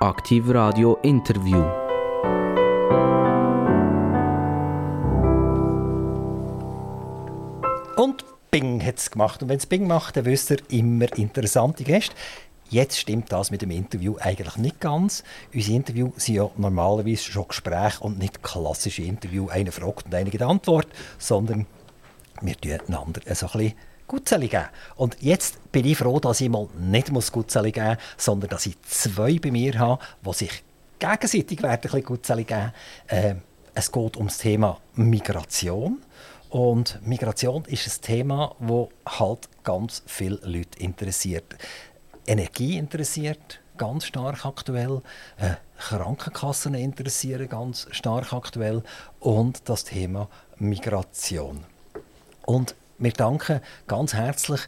Aktiv Radio Interview. Und Bing hat es gemacht. Und wenn es Bing macht, dann wisst ihr immer interessante Gäste. Jetzt stimmt das mit dem Interview eigentlich nicht ganz. Unsere Interviews sind ja normalerweise schon Gespräche und nicht klassische Interview. Einer fragt und einer gibt Antwort, sondern wir tun einander so ein bisschen Gutzeli geben. Und jetzt bin ich froh, dass ich mal nicht Gutzeli geben muss, sondern dass ich zwei bei mir habe, die sich gegenseitig werden ein Gutzeli geben. Äh, es geht um das Thema Migration. Und Migration ist ein Thema, das halt ganz viele Leute interessiert. Energie interessiert ganz stark aktuell, äh, Krankenkassen interessieren ganz stark aktuell und das Thema Migration. Und wir danken ganz herzlich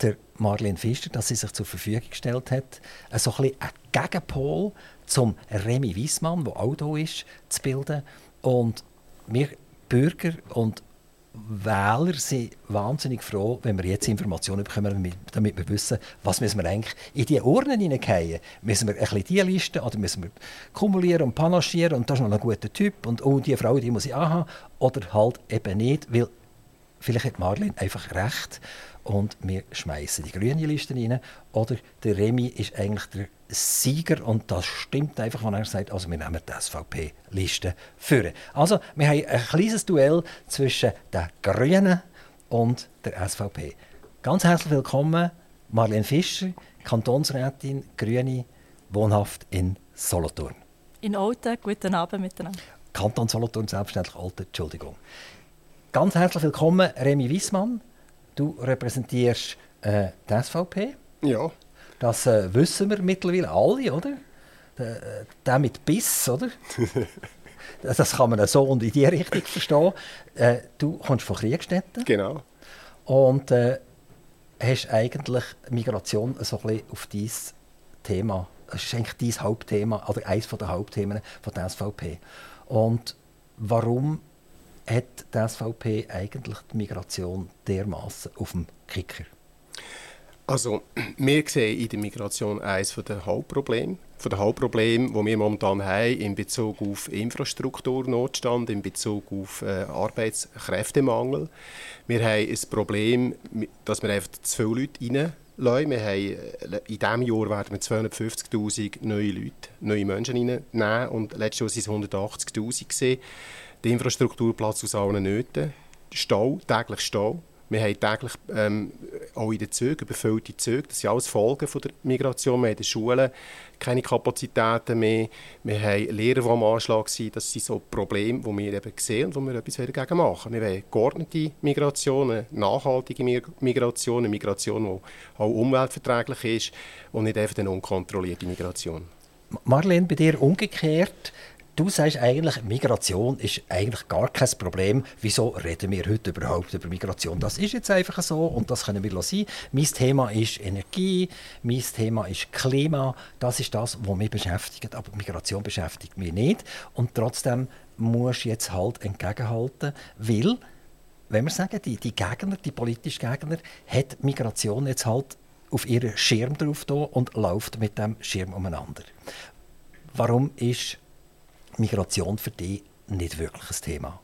der Marlene Fischer, dass sie sich zur Verfügung gestellt hat, äh, so ein, ein Gegenpol zum Remy Wiesmann, der auch hier ist, zu bilden. Und wir Bürger und Wähler sind wahnsinnig froh, wenn wir jetzt Informationen bekommen, damit wir wissen, was müssen wir eigentlich in die Urnen hineingehen. Müssen wir ein bisschen die Liste oder müssen wir kumulieren und panaschieren und das ist noch ein guter Typ und oh, die Frau, die muss ich anhaben oder halt eben nicht, weil vielleicht hat Marlene einfach recht und wir schmeißen die grüne Liste rein. Oder der Remy ist eigentlich der Sieger und das stimmt einfach, wenn er sagt, also wir nehmen die SVP-Liste führen. Also wir haben ein kleines Duell zwischen den Grünen und der SVP. Ganz herzlich willkommen, Marlene Fischer, Kantonsrätin, Grüne, wohnhaft in Solothurn. In Olten, guten Abend miteinander. Kanton Solothurn, selbstverständlich Olten, Entschuldigung. Ganz herzlich willkommen, Remy Wiesmann. Du repräsentierst äh, die SVP. Ja. Das äh, wissen wir mittlerweile alle, oder? Der, äh, der mit Biss, oder? das kann man so und in die Richtung verstehen. Äh, du kommst von Kriegstätten. Genau. Und äh, hast eigentlich Migration so ein bisschen auf dein Thema, das ist eigentlich dein Hauptthema, oder eines der Hauptthemen von der SVP. Und warum hat die SVP eigentlich die Migration dermaßen auf dem Kicker? Also, wir sehen in der Migration eines der Hauptprobleme. Von den Hauptproblemen, die wir momentan haben in Bezug auf Infrastrukturnotstand, in Bezug auf äh, Arbeitskräftemangel. Wir haben ein Problem, dass wir einfach zu viele Leute reinlassen. Wir haben, äh, in diesem Jahr werden wir 250'000 neue Leute, neue Menschen reinnehmen und letztes Jahr waren es 180'000 der Infrastrukturplatz aus allen Nöten. Stau, täglich Stau. Wir haben täglich ähm, auch in den Zügen überfüllte Züge. Das sind alles Folgen von der Migration. Wir haben in den Schulen keine Kapazitäten mehr. Wir haben Lehrer, die am Anschlag sind. Das sind so Probleme, die wir eben sehen und wo wir etwas dagegen machen. Wir wollen geordnete Migration, eine nachhaltige Migration, eine Migration, die auch umweltverträglich ist und nicht einfach eine unkontrollierte Migration. Marlene, bei dir umgekehrt. Du sagst eigentlich, Migration ist eigentlich gar kein Problem. Wieso reden wir heute überhaupt über Migration? Das ist jetzt einfach so und das können wir sein. Mein Thema ist Energie, mein Thema ist Klima. Das ist das, was mich beschäftigt. Aber Migration beschäftigt mich nicht. Und trotzdem muss du jetzt halt entgegenhalten, weil, wenn wir sagen, die, die Gegner, die politischen Gegner, hat Migration jetzt halt auf ihren Schirm drauf und läuft mit dem Schirm umeinander. Warum ist Migration für dich nicht wirklich ein Thema?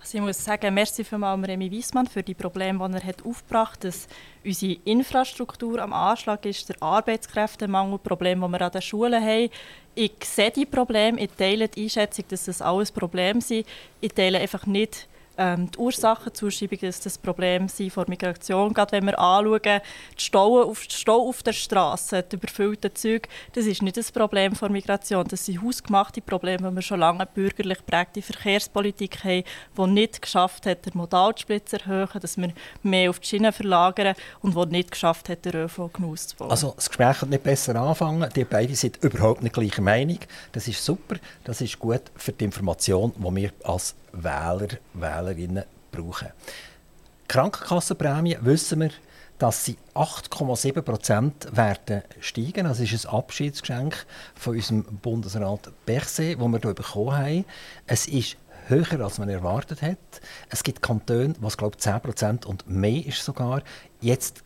Also ich muss sagen, merci vielmals Remy Wiesmann für die Probleme, die er hat aufgebracht hat, dass unsere Infrastruktur am Anschlag ist, der Arbeitskräftemangel, Probleme, die wir an den Schulen haben. Ich sehe die Probleme, ich teile die Einschätzung, dass das alles Probleme sind. Ich teile einfach nicht ähm, die Ursachenzuschreibung, dass das Problem sind vor Migration. Gerade wenn wir anschauen, die Stau auf, Stau auf der Straße, die überfüllten Züge, das ist nicht das Problem vor Migration. Das sind hausgemachte Probleme, die wir schon lange bürgerlich prägte Verkehrspolitik haben, die nicht geschafft hat, den Modalsplit zu erhöhen, dass wir mehr auf die Schiene verlagern und die nicht geschafft hat, den ÖV genutzt zu bauen. Also das Gespräch hat nicht besser anfangen. Die beiden sind überhaupt nicht gleicher Meinung. Das ist super. Das ist gut für die Information, die wir als Wähler, Wählerinnen brauchen. Krankenkassenprämie wissen wir, dass sie 8,7 Prozent werden steigen. Das ist ein Abschiedsgeschenk von unserem Bundesrat Berset, das wir hier bekommen haben. Es ist höher, als man erwartet hat. Es gibt Kantone, was glaube ich 10 Prozent und mehr ist sogar. Jetzt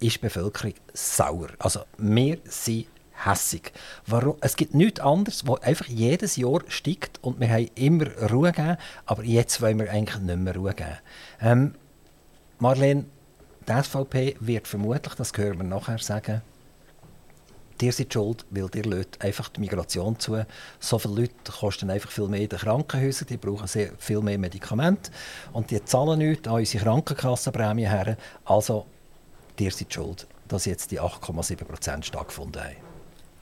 ist die Bevölkerung sauer. Also wir sind hässig. Warum? Es gibt nichts anderes, wo einfach jedes Jahr steigt und wir haben immer Ruhe gegeben, aber jetzt wollen wir eigentlich nicht mehr Ruhe geben. Ähm, Marlene, die SVP wird vermutlich, das hören wir nachher sagen, Ihr seid schuld, weil ihr einfach die Migration zu. So viele Leute kosten einfach viel mehr in den Krankenhäusern, die brauchen sehr viel mehr Medikamente und die zahlen nichts an unsere Krankenkassenprämie her. Also, ihr seid schuld, dass jetzt die 8,7% stattgefunden haben.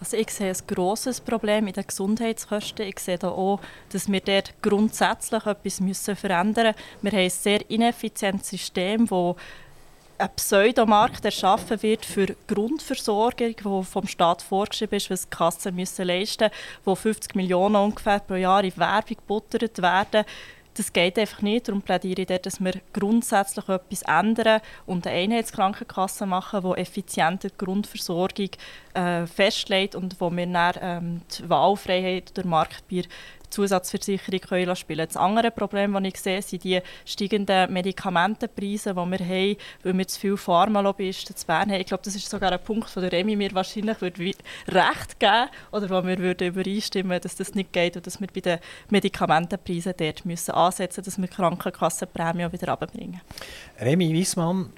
Also ich sehe ein grosses Problem in den Gesundheitskosten. Ich sehe auch, dass wir dort grundsätzlich etwas müssen verändern müssen. Wir haben ein sehr ineffizientes System, das ein Pseudomarkt erschaffen wird für Grundversorgung, wo vom Staat vorgeschrieben ist, was die Kassen müssen leisten müssen, wo 50 Millionen ungefähr pro Jahr in Werbung gebuttert werden. Das geht einfach nicht. Darum plädiere ich dort, dass wir grundsätzlich etwas ändern und eine Einheitskrankenkasse machen, die effiziente Grundversorgung äh, festlegt und wo wir dann ähm, die Wahlfreiheit der Marktbier Zusatzversicherung können spielen Das andere Problem, das ich sehe, sind die steigenden Medikamentenpreise, die wir haben, weil wir zu viele Pharmalobbyisten zu Bern haben. Ich glaube, das ist sogar ein Punkt, wo der Remi mir wahrscheinlich würde recht geben oder wo wir würden übereinstimmen dass das nicht geht und dass wir bei den Medikamentenpreisen dort müssen ansetzen müssen, dass wir die Krankenkassenprämie wieder runterbringen. Remi Wiesmann,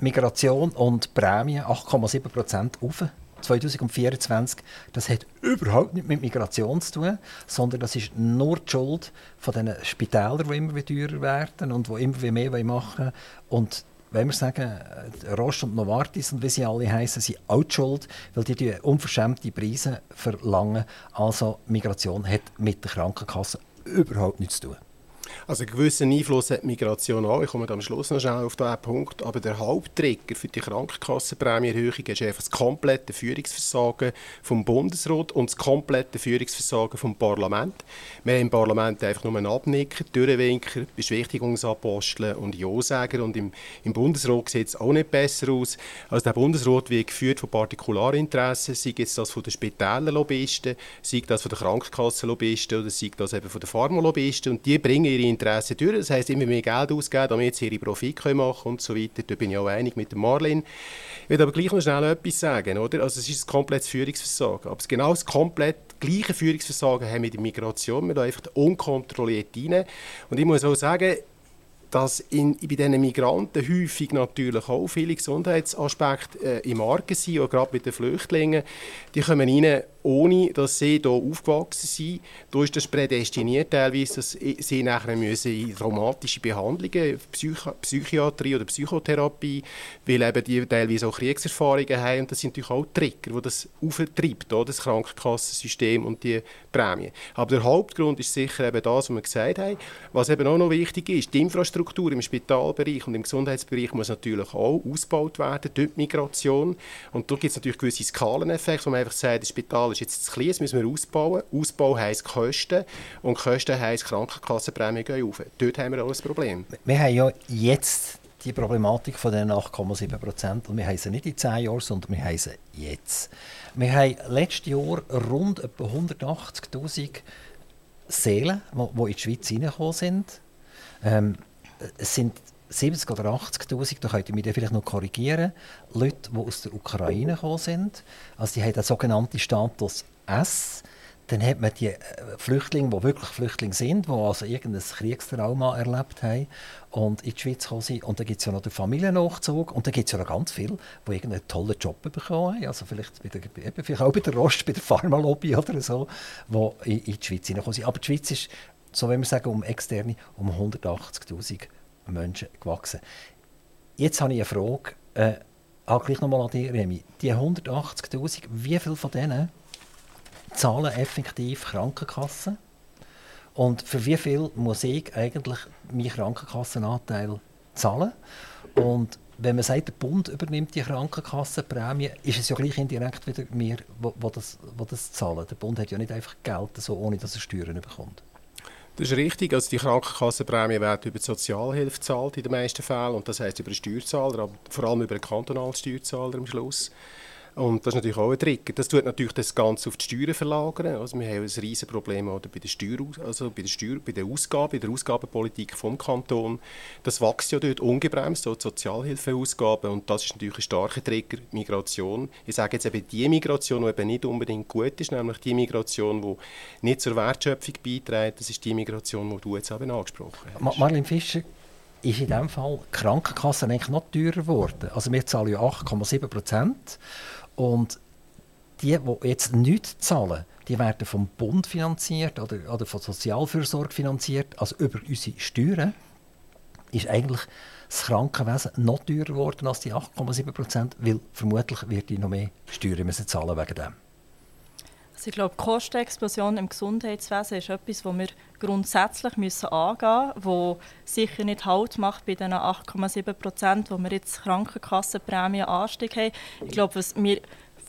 Migration und Prämie 8,7 Prozent auf. 2024, das hat überhaupt nicht mit Migration zu tun, sondern das ist nur die Schuld von den Spitälern, die immer teurer werden und die immer mehr machen wollen. Und wenn wir sagen, Roche und Novartis und wie sie alle heißen, sind auch die schuld, weil die, die unverschämte Preise verlangen. Also Migration hat mit der Krankenkasse überhaupt nichts zu tun. Also einen gewissen Einfluss hat Migration auch. Ich komme am Schluss noch schnell auf diesen Punkt. Aber der Haupttrigger für die Krankenkassenprämieerhöhung ist einfach das komplette Führungsversagen vom Bundesrat und das komplette Führungsversagen vom Parlament. Wir haben im Parlament einfach nur einen Abnicker, Türenwinker, Beschwichtigungsapostel und Ja-Säger. Und im, im Bundesrat sieht es auch nicht besser aus. Also der Bundesrat wird geführt von Partikularinteressen, sei es das von den Spitälerlobbyisten, sei das von den Krankenkassenlobbyisten oder sei das eben von den Pharmalobbyisten. Und die bringen ihre Interessen durch. Das heisst, immer mehr Geld ausgeben, damit sie ihre Profite machen können und so weiter. Da bin ich auch einig mit Marlene. Ich will aber gleich noch schnell etwas sagen. Oder? Also es ist ein komplettes Führungsversagen. Aber genau das komplett gleiche Führungsversagen haben wir mit der Migration. Wir einfach unkontrolliert rein. Und ich muss auch sagen, dass in, bei diesen Migranten häufig natürlich auch viele Gesundheitsaspekte äh, im Argen sind, auch gerade bei den Flüchtlingen. Die kommen rein ohne dass sie hier aufgewachsen sind. Da ist das prädestiniert teilweise, dass sie nachher müssen in traumatische Behandlungen, Psych Psychiatrie oder Psychotherapie, weil eben die teilweise auch Kriegserfahrungen haben und das sind natürlich auch Trigger, die das auftreibt, das Krankenkassensystem und die Prämie. Aber der Hauptgrund ist sicher eben das, was wir gesagt haben. Was eben auch noch wichtig ist, die Infrastruktur im Spitalbereich und im Gesundheitsbereich muss natürlich auch ausgebaut werden die Migration und da gibt es natürlich gewisse Skaleneffekte, wo man einfach sagt, das Spital ist jetzt zu klein, das müssen wir ausbauen. Ausbau heisst Kosten und Kosten heisst Krankenkassenprämie gehen auf. Dort haben wir auch ein Problem. Wir haben ja jetzt die Problematik von den 8,7 Prozent und wir haben sie nicht in 10 Jahren, sondern wir haben sie jetzt. Wir haben letztes Jahr rund etwa 180'000 Seelen, die in die Schweiz reingekommen sind. Ähm, es sind 70 oder 80'000, da könnt ihr mich vielleicht noch korrigieren, Leute, die aus der Ukraine gekommen sind. Also die haben den sogenannten Status S. Dann hat man die äh, Flüchtlinge, die wirklich Flüchtlinge sind, die also irgendein Kriegstrauma erlebt haben und in die Schweiz gekommen sind. Und dann gibt es ja noch den Familiennachzug und dann gibt es ja noch ganz viele, die irgendeinen tollen Job bekommen haben. Also vielleicht, bei der, vielleicht auch bei der Rost, bei der Pharmalobby oder so, die in, die Schweiz hineingekommen sind. Aber die Schweiz ist, so wenn wir sagen, um externe, um 180'000 Menschen gewachsen. Jetzt habe ich eine Frage, äh, auch gleich nochmal an dich, Remy. Die 180'000, wie viele von denen zahlen effektiv Krankenkassen? Und für wie viel muss ich eigentlich meinen Krankenkassenanteil zahlen? Und wenn man sagt, der Bund übernimmt die Krankenkassenprämie, ist es ja gleich indirekt wieder wir, wo, wo, das, wo das zahlen. Der Bund hat ja nicht einfach Geld, so, ohne dass er Steuern bekommt. Das ist richtig. Also die Krankenkassenprämie wird über die Sozialhilfe gezahlt in den meisten Fällen und das heißt über den Steuerzahler, aber vor allem über den kantonalen Steuerzahler am Schluss. Und das ist natürlich auch ein Trigger. Das tut natürlich das Ganze auf die Steuern verlagern. Also wir haben ein riesiges Problem bei der Steuer, also bei der Steuer, bei der Ausgabe, bei der Ausgabenpolitik vom Kanton. Das wächst ja dort ungebremst, so die Sozialhilfeausgaben. Und das ist natürlich ein starker Trigger, Migration. Ich sage jetzt eben die Migration, die eben nicht unbedingt gut ist, nämlich die Migration, die nicht zur Wertschöpfung beiträgt. Das ist die Migration, die du jetzt eben angesprochen hast. Marlene Fischer, ist in diesem Fall die Krankenkasse eigentlich noch teurer geworden. Also wir zahlen ja 8,7 Prozent und die, die jetzt nichts zahlen, die werden vom Bund finanziert oder, oder von Sozialfürsorge finanziert, also über unsere Steuern, ist eigentlich das Krankenwesen noch teurer geworden als die 8,7 Prozent, weil vermutlich wird die noch mehr Steuern müssen zahlen wegen dem. Also ich glaube, die Kostenexplosion im Gesundheitswesen ist etwas, das wir grundsätzlich müssen angehen müssen, wo sicher nicht Halt macht bei den 8,7 Prozent, wo wir jetzt Krankenkassenprämien-Anstieg haben. Ich glaube, was wir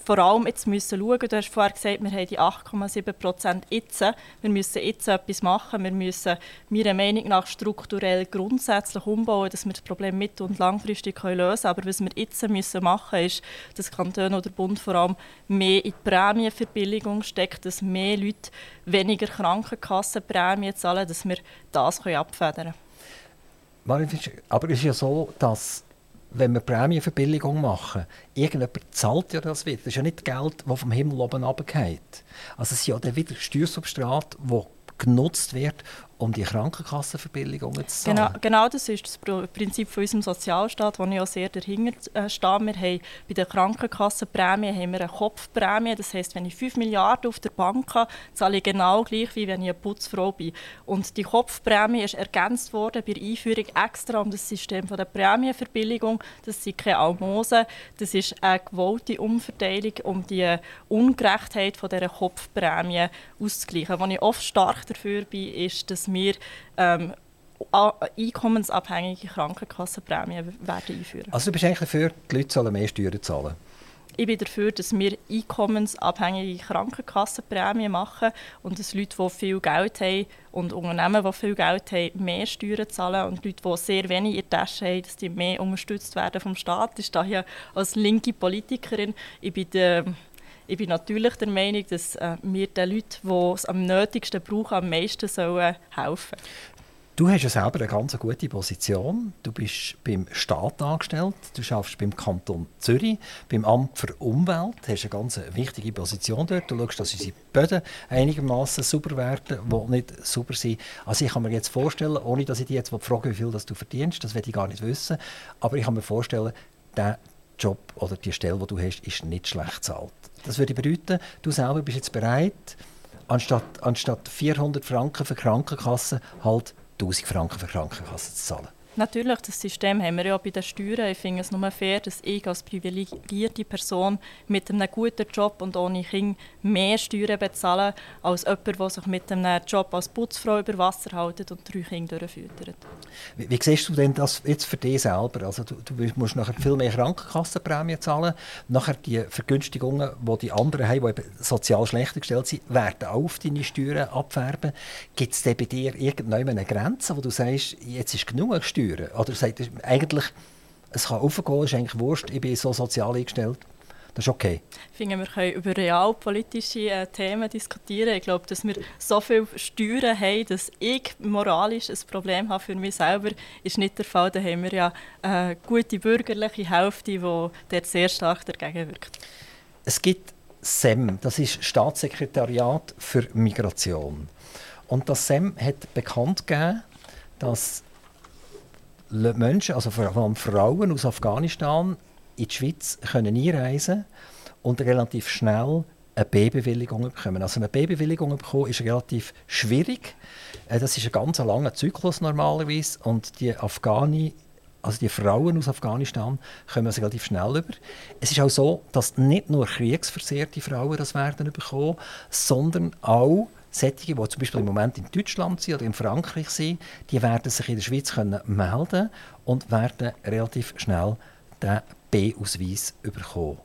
vor allem jetzt müssen schauen. Du hast vorher gesagt, wir haben die 8,7 Prozent jetzt. Wir müssen jetzt etwas machen. Wir müssen meiner Meinung nach strukturell grundsätzlich umbauen, dass wir das Problem mittel- und langfristig lösen können. Aber was wir jetzt müssen machen ist, dass Kanton oder Bund vor allem mehr in die Prämienverbilligung steckt, dass mehr Leute weniger Krankenkassenprämien zahlen, dass wir das abfedern können. Aber es ist ja so, dass wenn wir Prämienverbilligung machen, irgendjemand zahlt ja das wieder. Das ist ja nicht Geld, das vom Himmel oben runterfällt. Also es ist ja dann wieder Steuersubstrat, das genutzt wird, um die Krankenkassenverbilligungen zu zahlen. Genau, genau das ist das Prinzip von unserem Sozialstaat, wo ich auch sehr dahinter äh, stehe. Wir haben bei der Krankenkassenprämie haben wir eine Kopfprämie. Das heisst, wenn ich 5 Milliarden auf der Bank habe, zahle ich genau gleich, wie wenn ich eine Putzfrau bin. Und die Kopfprämie ist ergänzt worden bei der Einführung extra um das System von der Prämienverbilligung. Das sind keine Almosen, das ist eine gewollte Umverteilung, um die Ungerechtheit von dieser Kopfprämie auszugleichen. Was ich oft stark dafür bin, ist, dass wir ähm, einkommensabhängige Krankenkassenprämien werden einführen. Also du bist eigentlich dafür, die Leute sollen mehr Steuern zahlen? Ich bin dafür, dass wir einkommensabhängige Krankenkassenprämien machen und dass Leute, die viel Geld haben und Unternehmen, die viel Geld haben, mehr Steuern zahlen und Leute, die sehr wenig in der Tasche haben, dass die mehr unterstützt werden vom Staat. Ich stehe hier als linke Politikerin. Ich bin der ich bin natürlich der Meinung, dass äh, wir den Leuten, die es am nötigsten brauchen, am meisten sollen helfen Du hast ja selber eine ganz gute Position. Du bist beim Staat angestellt, du arbeitest beim Kanton Zürich, beim Amt für Umwelt, du hast eine ganz wichtige Position dort. Du schaust, dass unsere Böden einigermaßen sauber werden, die nicht sauber sind. Also ich kann mir jetzt vorstellen, ohne dass ich dich jetzt frage, wie viel du verdienst, das werde ich gar nicht wissen, aber ich kann mir vorstellen, Job oder die Stelle, die du hast, ist nicht schlecht bezahlt. Das würde bedeuten, du selber bist jetzt bereit, anstatt, anstatt 400 Franken für Krankenkasse halt 1000 Franken für Krankenkasse zu zahlen. Natürlich, das System haben wir ja bei den Steuern. Ich finde es nur fair, dass ich als privilegierte Person mit einem guten Job und ohne Kind mehr Steuern bezahle, als jemand, der sich mit einem Job als Putzfrau über Wasser hält und drei Kinder durchfüttert. Wie, wie, siehst du denn das jetzt für dich selber? Also du, du musst nachher viel mehr Krankenkassenprämien zahlen. Nachher die Vergünstigungen, die die anderen haben, die sozial schlechter gestellt sind, werden auch auf deine Steuern abfärben. Gibt es bei dir irgendwann eine Grenze, wo du sagst, jetzt ist genug Steuern? Steuern. Oder sagt eigentlich, es kann aufgehen, ist eigentlich wurscht, ich bin so sozial eingestellt. Das ist okay. Ich finde, wir können über realpolitische äh, Themen diskutieren. Ich glaube, dass wir so viele Steuern haben, dass ich moralisch ein Problem habe für mich selber, ist nicht der Fall. Da haben wir ja eine gute bürgerliche Hälfte, die dort sehr stark dagegen wirkt. Es gibt SEM, das ist Staatssekretariat für Migration. Und das SEM hat bekannt gegeben, dass Menschen, also vor allem Frauen aus Afghanistan, in die Schweiz können einreisen und relativ schnell eine B-Bewilligung bekommen. Also eine B-Bewilligung bekommen ist relativ schwierig. Äh, das ist ein ganz langer Zyklus normalerweise und die Afghani also die Frauen aus Afghanistan kommen also relativ schnell über. Es ist auch so, dass nicht nur kriegsversehrte Frauen das werden bekommen, sondern auch Sättige, die zum Beispiel im Moment in Deutschland sind oder in Frankreich sind, die werden sich in der Schweiz können melden und werden relativ schnell den B-Ausweis bekommen.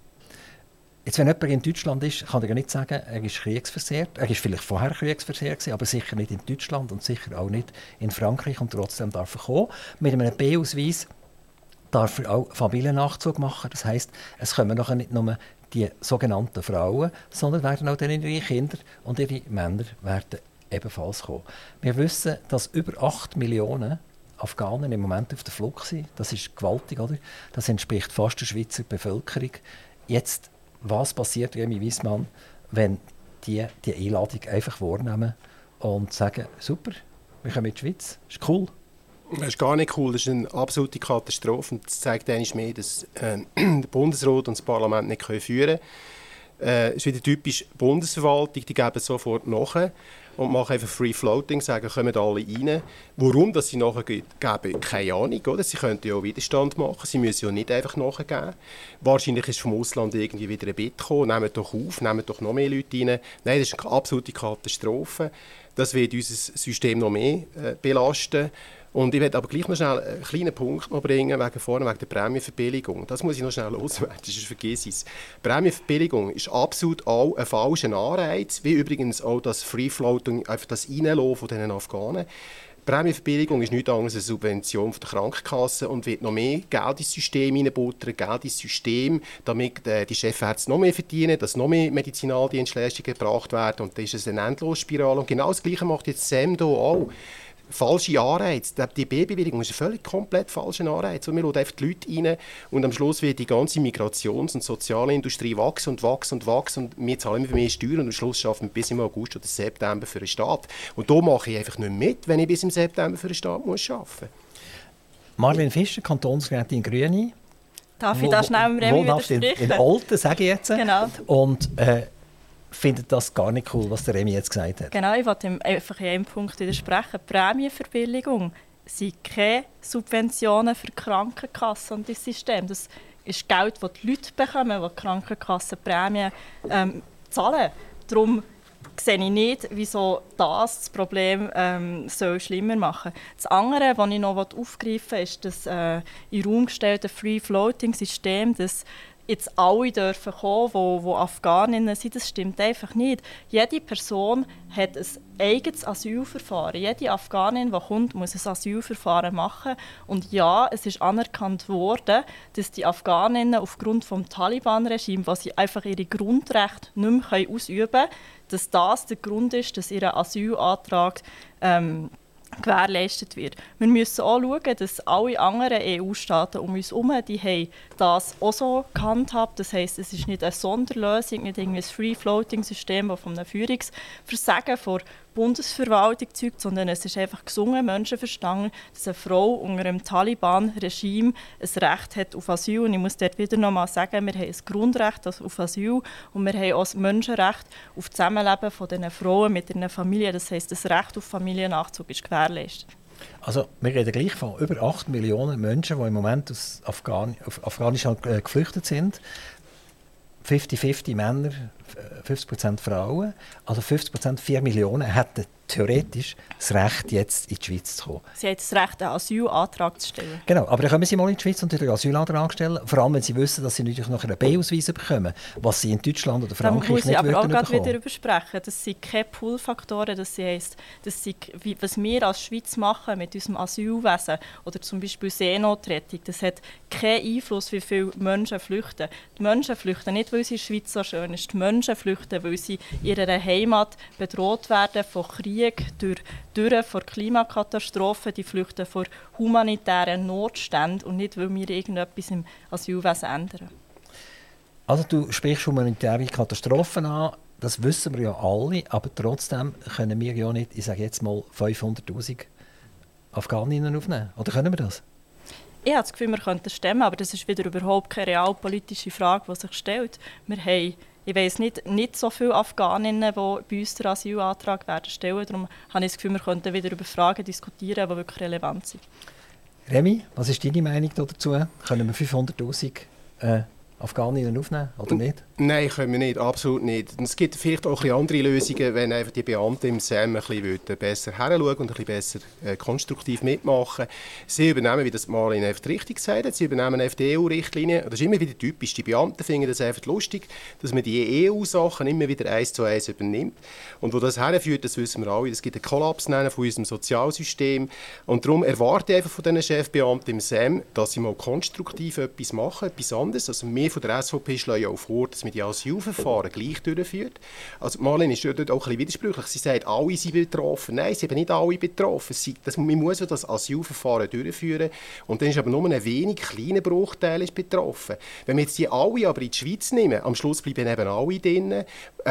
Jetzt, wenn jemand in Deutschland ist, kann er nicht sagen, er ist kriegsversehrt. Er ist vielleicht vorher kriegsversehrt, aber sicher nicht in Deutschland und sicher auch nicht in Frankreich und trotzdem darf er kommen. Mit einem B-Ausweis darf er auch Familiennachzug machen. Das heißt, es kommen nachher nicht nur die sogenannten Frauen, sondern werden auch dann ihre Kinder und ihre Männer werden ebenfalls kommen. Wir wissen, dass über 8 Millionen Afghanen im Moment auf der Flucht sind. Das ist gewaltig, oder? Das entspricht fast der Schweizer Bevölkerung. Jetzt, was passiert, Remy Wiesmann, wenn die die Einladung einfach wahrnehmen und sagen, super, wir kommen in die Schweiz, ist cool. Das ist gar nicht cool, das ist eine absolute Katastrophe. das zeigt eigentlich mehr, dass äh, der Bundesrat und das Parlament nicht können führen können. Äh, es ist wieder typisch Bundesverwaltung, die geben sofort nach und machen einfach Free Floating, sagen, kommen alle rein. Warum dass sie nachher geben, keine Ahnung. Oder? Sie könnten ja auch Widerstand machen, sie müssen ja nicht einfach nachgeben. Wahrscheinlich ist vom Ausland irgendwie wieder ein Bit gekommen, nehmen doch auf, nehmen doch noch mehr Leute rein. Nein, das ist eine absolute Katastrophe. Das wird unser System noch mehr äh, belasten. Und ich werde aber gleich noch schnell einen kleinen Punkt noch bringen, wegen vorne, wegen der Prämienverbilligung. Das muss ich noch schnell loswerden, sonst vergesse ich es. Prämienverbilligung ist absolut auch ein falscher Anreiz, wie übrigens auch das Free-Floating, einfach das Reinlassen von diesen Afghanen. Prämienverbilligung ist nichts anderes als eine Subvention von der Krankenkasse und wird noch mehr Geld ins System hineinbuttern, Geld ins System, damit äh, die Chefärzte noch mehr verdienen, dass noch mehr Medizinaldienstleistungen gebracht werden und das ist eine Endlosspirale. Und genau das Gleiche macht jetzt hier auch falsche Anreize. Die B-Bewilligung ist ein völlig komplett falscher Anreiz. Und wir lassen einfach die Leute rein und am Schluss wird die ganze Migrations- und soziale Industrie wachsen und wachsen und wachsen und wir zahlen immer mehr Steuern und am Schluss schaffen wir bis im August oder September für den Staat. Und da mache ich einfach nicht mit, wenn ich bis im September für den Staat muss arbeiten muss. Marlene Fischer, Kantonsrätin Grüne. Darf ich da schnell im Remi widersprechen? In, in Olten, sage ich jetzt. Genau. Und äh, findet das gar nicht cool, was der Remi jetzt gesagt hat. Genau, ich wollte einfach in einem Punkt widersprechen. Prämienverbilligung sind keine Subventionen für Krankenkassen und das System. Das ist Geld, das die Leute bekommen, die Krankenkassen Prämien ähm, zahlen. Darum sehe ich nicht, wieso das das Problem ähm, soll schlimmer machen Das andere, was ich noch aufgreifen will, ist das äh, in Raum gestellte Free-Floating-System, das jetzt alle dürfen kommen, wo Afghaninnen sind, das stimmt einfach nicht. Jede Person hat ein eigenes Asylverfahren. Jede Afghanin, die kommt, muss ein Asylverfahren machen. Und ja, es ist anerkannt worden, dass die Afghaninnen aufgrund des Taliban-Regimes, wo sie einfach ihre Grundrechte nicht mehr ausüben können, dass das der Grund ist, dass ihr Asylantrag ähm, gewährleistet wird. Wir müssen auch schauen, dass alle anderen EU-Staaten um uns herum das auch so gehandhabt. Das heisst, es ist nicht eine Sonderlösung, nicht ein Free-Floating-System, das von einem Führungsversagen von Bundesverwaltung zeugt, sondern es ist einfach gesungen, Menschenverstand, dass eine Frau unter einem Taliban-Regime ein Recht hat auf Asyl. Und ich muss dort wieder nochmal sagen, wir haben ein Grundrecht auf Asyl und wir haben auch das Menschenrecht auf Zusammenleben von diesen Frauen mit ihren Familien. Das heisst, das Recht auf Familiennachzug ist gewährleistet. Also wir reden gleich von über 8 Millionen Menschen, die im Moment aus Afghan Afghanistan äh, geflüchtet sind. 50-50 Männer, 50% Frauen. Also 50%, 4 Millionen hätten theoretisch das Recht, jetzt in die Schweiz zu kommen. Sie haben das Recht, einen Asylantrag zu stellen. Genau, aber dann kommen sie mal in die Schweiz und einen Asylantrag stellen. Vor allem, wenn sie wissen, dass sie natürlich noch einen B-Ausweis bekommen, was sie in Deutschland oder Frankreich nicht würden aber auch gerade wieder übersprechen. Das sind keine Pull-Faktoren, das heisst, das sind, was wir als Schweiz machen mit unserem Asylwesen oder zum Beispiel Seenotrettung, das hat keinen Einfluss, wie viele Menschen flüchten. Die Menschen flüchten nicht, weil sie in der Schweiz so schön ist. Die Menschen flüchten, weil sie in ihrer Heimat bedroht werden von Krieg Krieg, durch Dürre, vor Klimakatastrophen, die flüchten vor humanitären Notständen und nicht, weil wir irgendetwas im Asylwesen ändern. Also du sprichst humanitäre Katastrophen an, das wissen wir ja alle, aber trotzdem können wir ja nicht, ich sage jetzt mal, 500'000 Afghaninnen aufnehmen. Oder können wir das? Ich habe das Gefühl, wir könnten stemmen, aber das ist wieder überhaupt keine realpolitische Frage, die sich stellt. Wir haben ich weiß nicht, nicht so viele Afghaninnen, die bei uns den Asylantrag werden stellen. Darum habe ich das Gefühl, wir könnten wieder über Fragen diskutieren, die wirklich relevant sind. Remy, was ist deine Meinung dazu? Können wir 500'000 äh, Afghaninnen aufnehmen oder nicht? Nein, können wir nicht, absolut nicht. Und es gibt vielleicht auch ein andere Lösungen, wenn einfach die Beamten im SEM ein bisschen besser heranschauen und ein bisschen besser äh, konstruktiv mitmachen. Sie übernehmen, wie das Marlene einfach richtig gesagt sie übernehmen einfach die EU-Richtlinien. Das ist immer wieder typisch. Die Beamten finden das einfach lustig, dass man die EU-Sachen immer wieder eins zu eins übernimmt. Und wo das herführt, das wissen wir alle, es gibt einen Kollaps von unserem Sozialsystem. Und darum erwarte ich einfach von diesen Chefbeamten im SEM, dass sie mal konstruktiv etwas machen, etwas anderes. Also wir von der SVP schlägt auch vor, dass man die Asylverfahren gleich durchführt. Also Marlene ist dort auch ein bisschen widersprüchlich. Sie sagt, alle sind betroffen. Nein, sie sind nicht alle betroffen. Sie, das, man muss ja das Asylverfahren durchführen und dann ist aber nur ein wenig kleiner Bruchteil ist betroffen. Wenn wir jetzt die alle aber in die Schweiz nehmen, am Schluss bleiben eben alle drin, eben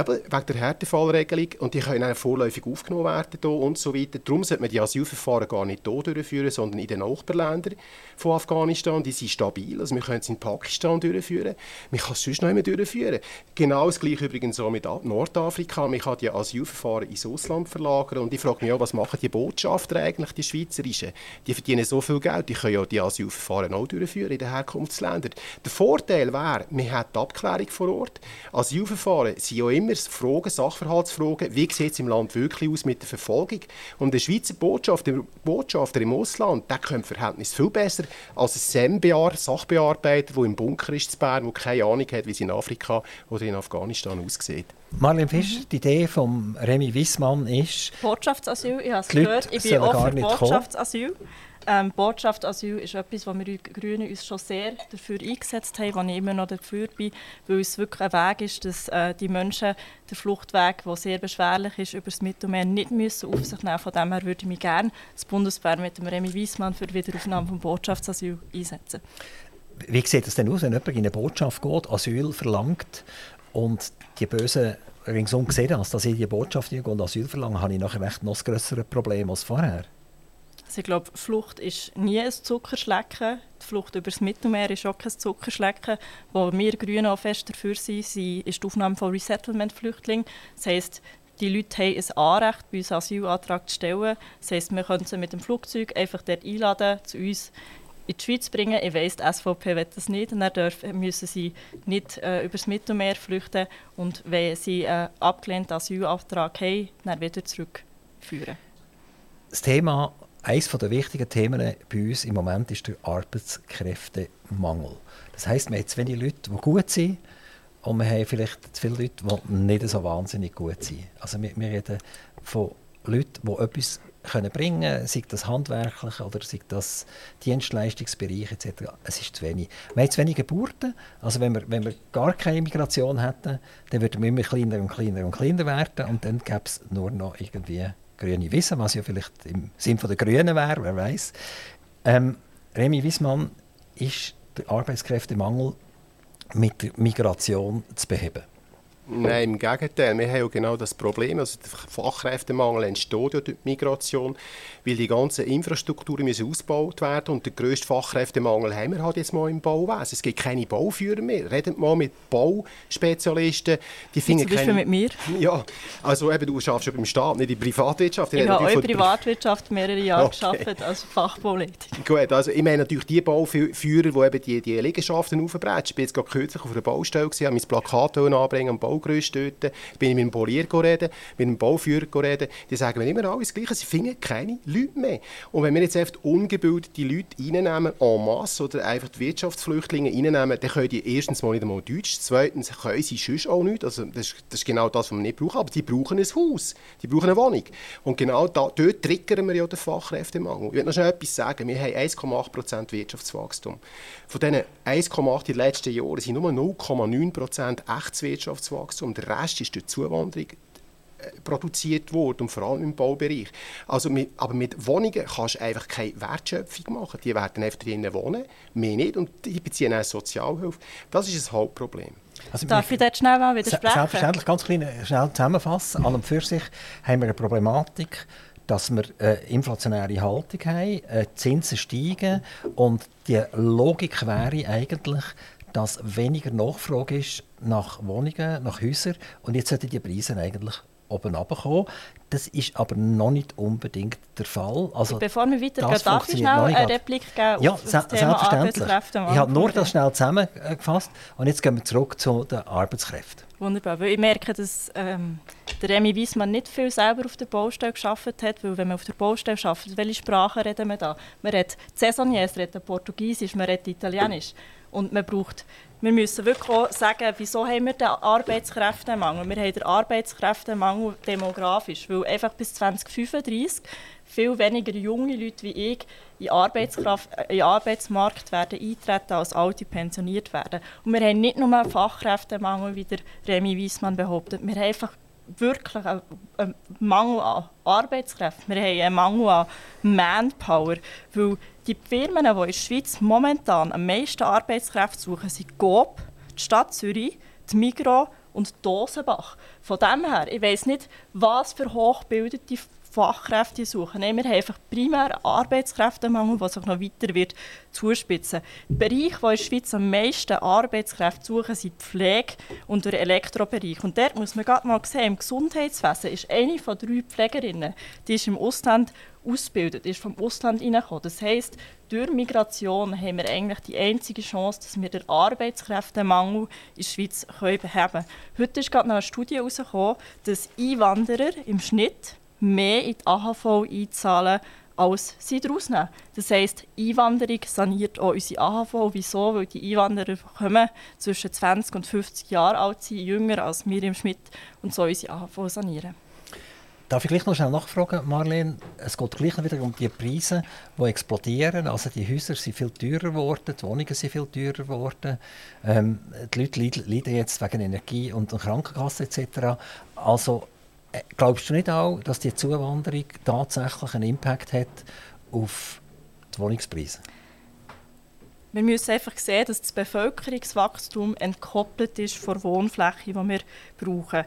wegen der Härtefallregelung und die können dann vorläufig aufgenommen werden hier und so weiter. Darum sollte man die Asylverfahren gar nicht hier durchführen, sondern in den Nachbarländern von Afghanistan. Die sind stabil, also wir können es in Pakistan durchführen, man kann es sonst noch immer durchführen. Genau das gleiche übrigens auch mit Nordafrika, man kann die Asylverfahren ins Ausland verlagern und ich frage mich auch, was machen die Botschafter eigentlich, die Schweizerischen? Die verdienen so viel Geld, die können ja die Asylverfahren auch durchführen in den Herkunftsländern. Der Vorteil wäre, man hat die Abklärung vor Ort. Asylverfahren sind ja immer Fragen, Sachverhaltsfragen, wie sieht es im Land wirklich aus mit der Verfolgung? Und der Schweizer Botschafter, Botschafter im Ausland, der kennt Verhältnis viel besser als ein SEM-Bear, Sachbearbeiter, der im Bunker ist in Bern, der keine Ahnung hat, wie es in Afrika oder in Afghanistan aussieht. Marlene Fischer, die Idee von Remy Wissmann ist... Bottschaftsasyl, ich habe es gehört, ich bin auch für Botschaftsasyl. Ähm, Botschaftsasyl ist etwas, wo wir Grünen uns schon sehr dafür eingesetzt haben, wo ich immer noch dafür bin, weil es wirklich ein Weg ist, dass äh, die Menschen den Fluchtweg, der sehr beschwerlich ist, über das Mittelmeer nicht müssen auf sich nehmen Von dem her würde ich mich gerne das Bundeswehr mit dem Remy Wiesmann für die Wiederaufnahme von Botschaftsasyl einsetzen. Wie sieht es denn aus, wenn jemand in eine Botschaft geht, Asyl verlangt und die Bösen ringsum sehen, dass sie in die Botschaft und Asyl verlangen, habe ich nachher echt noch ein größeres Problem als vorher? Also ich glaube, Flucht ist nie ein Zuckerschlecken. Die Flucht über das Mittelmeer ist auch kein Zuckerschlecken. Wo wir Grünen auch fest dafür sind, ist die Aufnahme von Resettlement-Flüchtlingen. Das heisst, die Leute haben ein Anrecht, bei uns Asylantrag zu stellen. Das heisst, wir können sie mit dem Flugzeug einfach dort einladen, zu uns in die Schweiz bringen. Ich weiss, die SVP will das nicht. Dann dürfen, müssen sie nicht äh, über das Mittelmeer flüchten und wenn sie einen abgelehnten Asylantrag haben, dann wieder zurückführen. Das Thema eines der wichtigen Themen bei uns im Moment ist der Arbeitskräftemangel. Das heisst, wir haben zu wenig Leute, die gut sind, und wir haben vielleicht zu viele Leute, die nicht so wahnsinnig gut sind. Also wir, wir reden von Leuten, die etwas können bringen können, sei das handwerklich oder sei das Dienstleistungsbereich etc. Es ist zu wenig. Wir haben zu wenig Geburten. Also wenn wir, wenn wir gar keine Migration hätten, dann würden wir immer kleiner und kleiner und kleiner werden und dann gäbe es nur noch irgendwie grüne Wissen, was ja vielleicht im Sinn der Grünen wäre, wer weiß. Ähm, Remy Wiesmann ist der Arbeitskräftemangel mit der Migration zu beheben. Nein, im Gegenteil. Wir haben ja genau das Problem. Also der Fachkräftemangel entsteht ja durch die Migration, weil die ganzen Infrastrukturen müssen ausgebaut werden und der grösste Fachkräftemangel haben wir halt jetzt mal im Bauwesen. Es gibt keine Bauführer mehr. Redet mal mit Bauspezialisten. Die finden Zum Beispiel keine... mit mir? Ja, also eben, du arbeitest ja beim Staat, nicht in der Privatwirtschaft. Ich, ich habe auch in der Privatwirtschaft mehrere Jahre okay. gearbeitet als Fachbauleitung. Gut, also ich meine natürlich die Bauführer, die eben die, die Liegenschaften aufbrechen. Ich bin jetzt gerade kürzlich auf einer Baustelle, habe mein Plakat anbringen am Bau Baugerüst dort, bin mit dem Polier reden, mit dem Bauführer reden, die sagen mir immer alles Gleiche, sie finden keine Leute mehr. Und wenn wir jetzt einfach ungebildete Leute reinnehmen, en masse, oder einfach die Wirtschaftsflüchtlinge reinnehmen, dann können die erstens mal nicht einmal Deutsch, zweitens können sie sonst auch nicht, also das ist, das ist genau das, was wir nicht brauchen, aber die brauchen ein Haus, die brauchen eine Wohnung. Und genau da, dort triggern wir ja den Fachkräftemangel. Ich will noch schnell etwas sagen, wir haben 1,8% Wirtschaftswachstum. Von diesen 1,8 in den letzten Jahren sind nur 0,9% echtes Wirtschaftswachstum. Wachstum. Der Rest ist durch Zuwanderung äh, produziert worden, und vor allem im Baubereich. Also mit, aber mit Wohnungen kannst du einfach keine Wertschöpfung machen. Die werden einfach drinnen wohnen, mehr nicht, und die beziehen auch Sozialhilfe. Das ist ein Hauptproblem. Also Darf ich dort schnell mal widersprechen? Selbstverständlich, ganz klein, schnell zusammenfassen. An und für sich haben wir eine Problematik, dass wir eine inflationäre Haltung haben, äh, Zinsen steigen und die Logik wäre eigentlich, dass weniger Nachfrage ist nach Wohnungen, nach Häusern und jetzt sollten die Preise eigentlich oben runterkommen. Das ist aber noch nicht unbedingt der Fall. Also, Bevor wir weitergehen, darf ich schnell eine Replik geben ja, auf das Thema Arbeitskräfte? Ich habe nur das schnell zusammengefasst und jetzt gehen wir zurück zu den Arbeitskräften. Wunderbar, weil ich merke, dass ähm, der Remy Wiesmann nicht viel selber auf der Baustelle geschafft hat, weil wenn man auf der Baustelle arbeitet, welche Sprachen reden wir da? Man redet Saisoniers, man redet Portugiesisch, man redet Italienisch. Und man braucht, wir müssen wirklich auch sagen, wieso haben wir den Arbeitskräftemangel? Wir haben den Arbeitskräftemangel demografisch, weil einfach bis 2035 viel weniger junge Leute wie ich in, Arbeitskraft, in den Arbeitsmarkt werden eintreten als alte pensioniert werden. Und wir haben nicht nur einen Fachkräftemangel, wie der Remy Wiesmann behauptet, wir haben einfach wirklich einen, Mangel an Arbeitskräften. Wir haben einen Mangel an Manpower, weil die Firmen, die in der Schweiz momentan am meisten Arbeitskräfte suchen, sind GOB, die Stadt Zürich, die Migros und Dosenbach. Von dem her, ich weiß nicht, was für hochgebildete Fachkräfte suchen. Nein, wir haben einfach primär Arbeitskräftemangel, der sich noch weiter wird zuspitzen. Der Bereich, wo in der Schweiz am meisten Arbeitskräfte suchen, sind die Pflege und der Elektrobereich. Und dort muss man gerade mal sehen, im Gesundheitswesen ist eine von drei Pflegerinnen, die ist im Ausland ausgebildet, ist vom Ausland hineingekommen. Das heisst, durch Migration haben wir eigentlich die einzige Chance, dass wir den Arbeitskräftemangel in der Schweiz beheben können. Heute ist gerade noch eine Studie herausgekommen, dass Einwanderer im Schnitt mehr in die AHV einzahlen, als sie daraus nehmen. Das heisst, Einwanderung saniert auch unsere AHV. Wieso? Weil die Einwanderer kommen zwischen 20 und 50 Jahre alt sind, jünger als wir im Schmidt und so unsere AHV sanieren. Darf ich gleich noch schnell nachfragen, Marlene? Es geht gleich noch wieder um die Preise, die explodieren. Also die Häuser sind viel teurer geworden, die Wohnungen sind viel teurer geworden. Ähm, die Leute leiden jetzt wegen Energie und Krankenkasse etc. Also glaubst du nicht auch, dass die Zuwanderung tatsächlich einen Impact hat auf die Wohnungspreise? Wir müssen einfach sehen, dass das Bevölkerungswachstum entkoppelt ist von der Wohnfläche, die wir brauchen.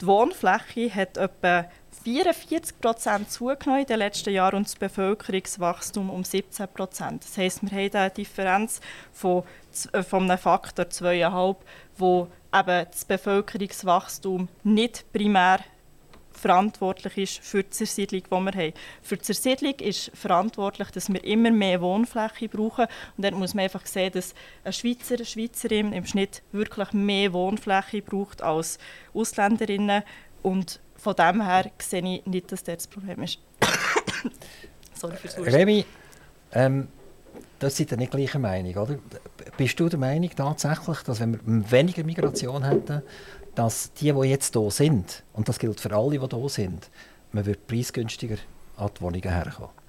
Die Wohnfläche hat etwa 44 Prozent zugenommen in den letzten Jahren und das Bevölkerungswachstum um 17 Prozent. Das heisst, wir haben eine Differenz von, äh, von einem Faktor 2,5, wo eben das Bevölkerungswachstum nicht primär verantwortlich ist für die Zersiedlung, die wir haben. Für die Zersiedlung ist verantwortlich, dass wir immer mehr Wohnfläche brauchen. Und dann muss man einfach sehen, dass ein Schweizer, eine Schweizerin im Schnitt wirklich mehr Wohnfläche braucht als Ausländerinnen. Und von dem her sehe ich nicht, dass das das Problem ist. Sorry fürs Remy, ähm, das seid ihr nicht gleicher Meinung, oder? Bist du der Meinung tatsächlich, dass wenn wir weniger Migration hätten, dass die, die jetzt hier sind, und das gilt für alle, die hier sind, man wird preisgünstiger an die Wohnungen herkommen.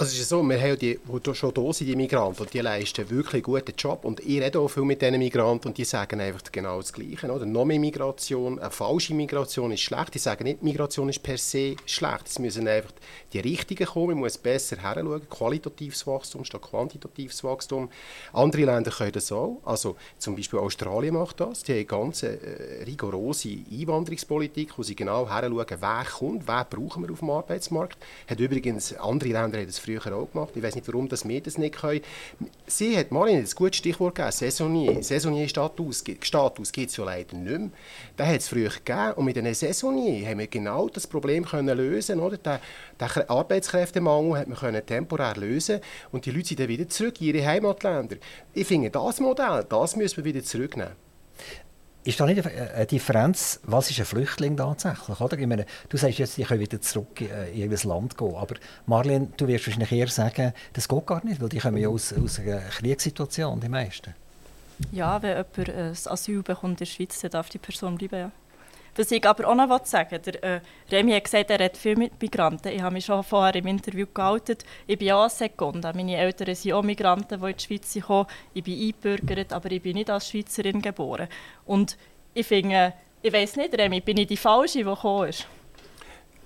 Also es ist so, wir haben ja die, die schon da sind, die Migranten, und die leisten wirklich einen guten Job. Und ich rede auch viel mit diesen Migranten und die sagen einfach genau das Gleiche. Oder? Noch mehr Migration, eine falsche Migration ist schlecht. Die sagen nicht, Migration ist per se schlecht. Es müssen einfach die Richtigen kommen, man muss besser heranschauen. Qualitatives Wachstum statt quantitatives Wachstum. Andere Länder können das auch. Also zum Beispiel Australien macht das. Die haben eine ganz äh, rigorose Einwanderungspolitik, wo sie genau heranschauen, wer kommt, wer brauchen wir auf dem Arbeitsmarkt. Hat übrigens andere Länder haben das auch gemacht. Ich weiß nicht, warum das wir das nicht können. Sie hat mal ein gutes Stichwort gegeben, Saisonier. Saisonier-Status Status gibt es ja leider nicht mehr. Den hat es früher gegeben und mit den Saisonier haben wir genau das Problem können lösen oder? Den, den Arbeitskräftemangel hat man können temporär lösen und die Leute sind dann wieder zurück in ihre Heimatländer. Ich finde, das Modell, das müssen wir wieder zurücknehmen. Ist da nicht eine Differenz, was ist ein Flüchtling tatsächlich? Oder? Ich meine, du sagst jetzt, ich können wieder zurück in ihr Land gehen. Aber Marlene, du wirst wahrscheinlich eher sagen, das geht gar nicht, weil die kommen ja aus, aus einer Kriegssituation, die meisten. Ja, wenn jemand ein Asyl bekommt in der Schweiz, dann darf die Person bleiben, ja. Was ich aber auch noch sagen der äh, Remy hat gesagt, er hat viel mit Migranten. Ich habe mich schon vorher im Interview geoutet. Ich bin auch Seconda. Meine Eltern sind auch Migranten, die in die Schweiz kommen. Ich bin eingebürgert, aber ich bin nicht als Schweizerin geboren. Und ich finde, ich weiß nicht, Remy, bin ich die Falsche, die gekommen ist?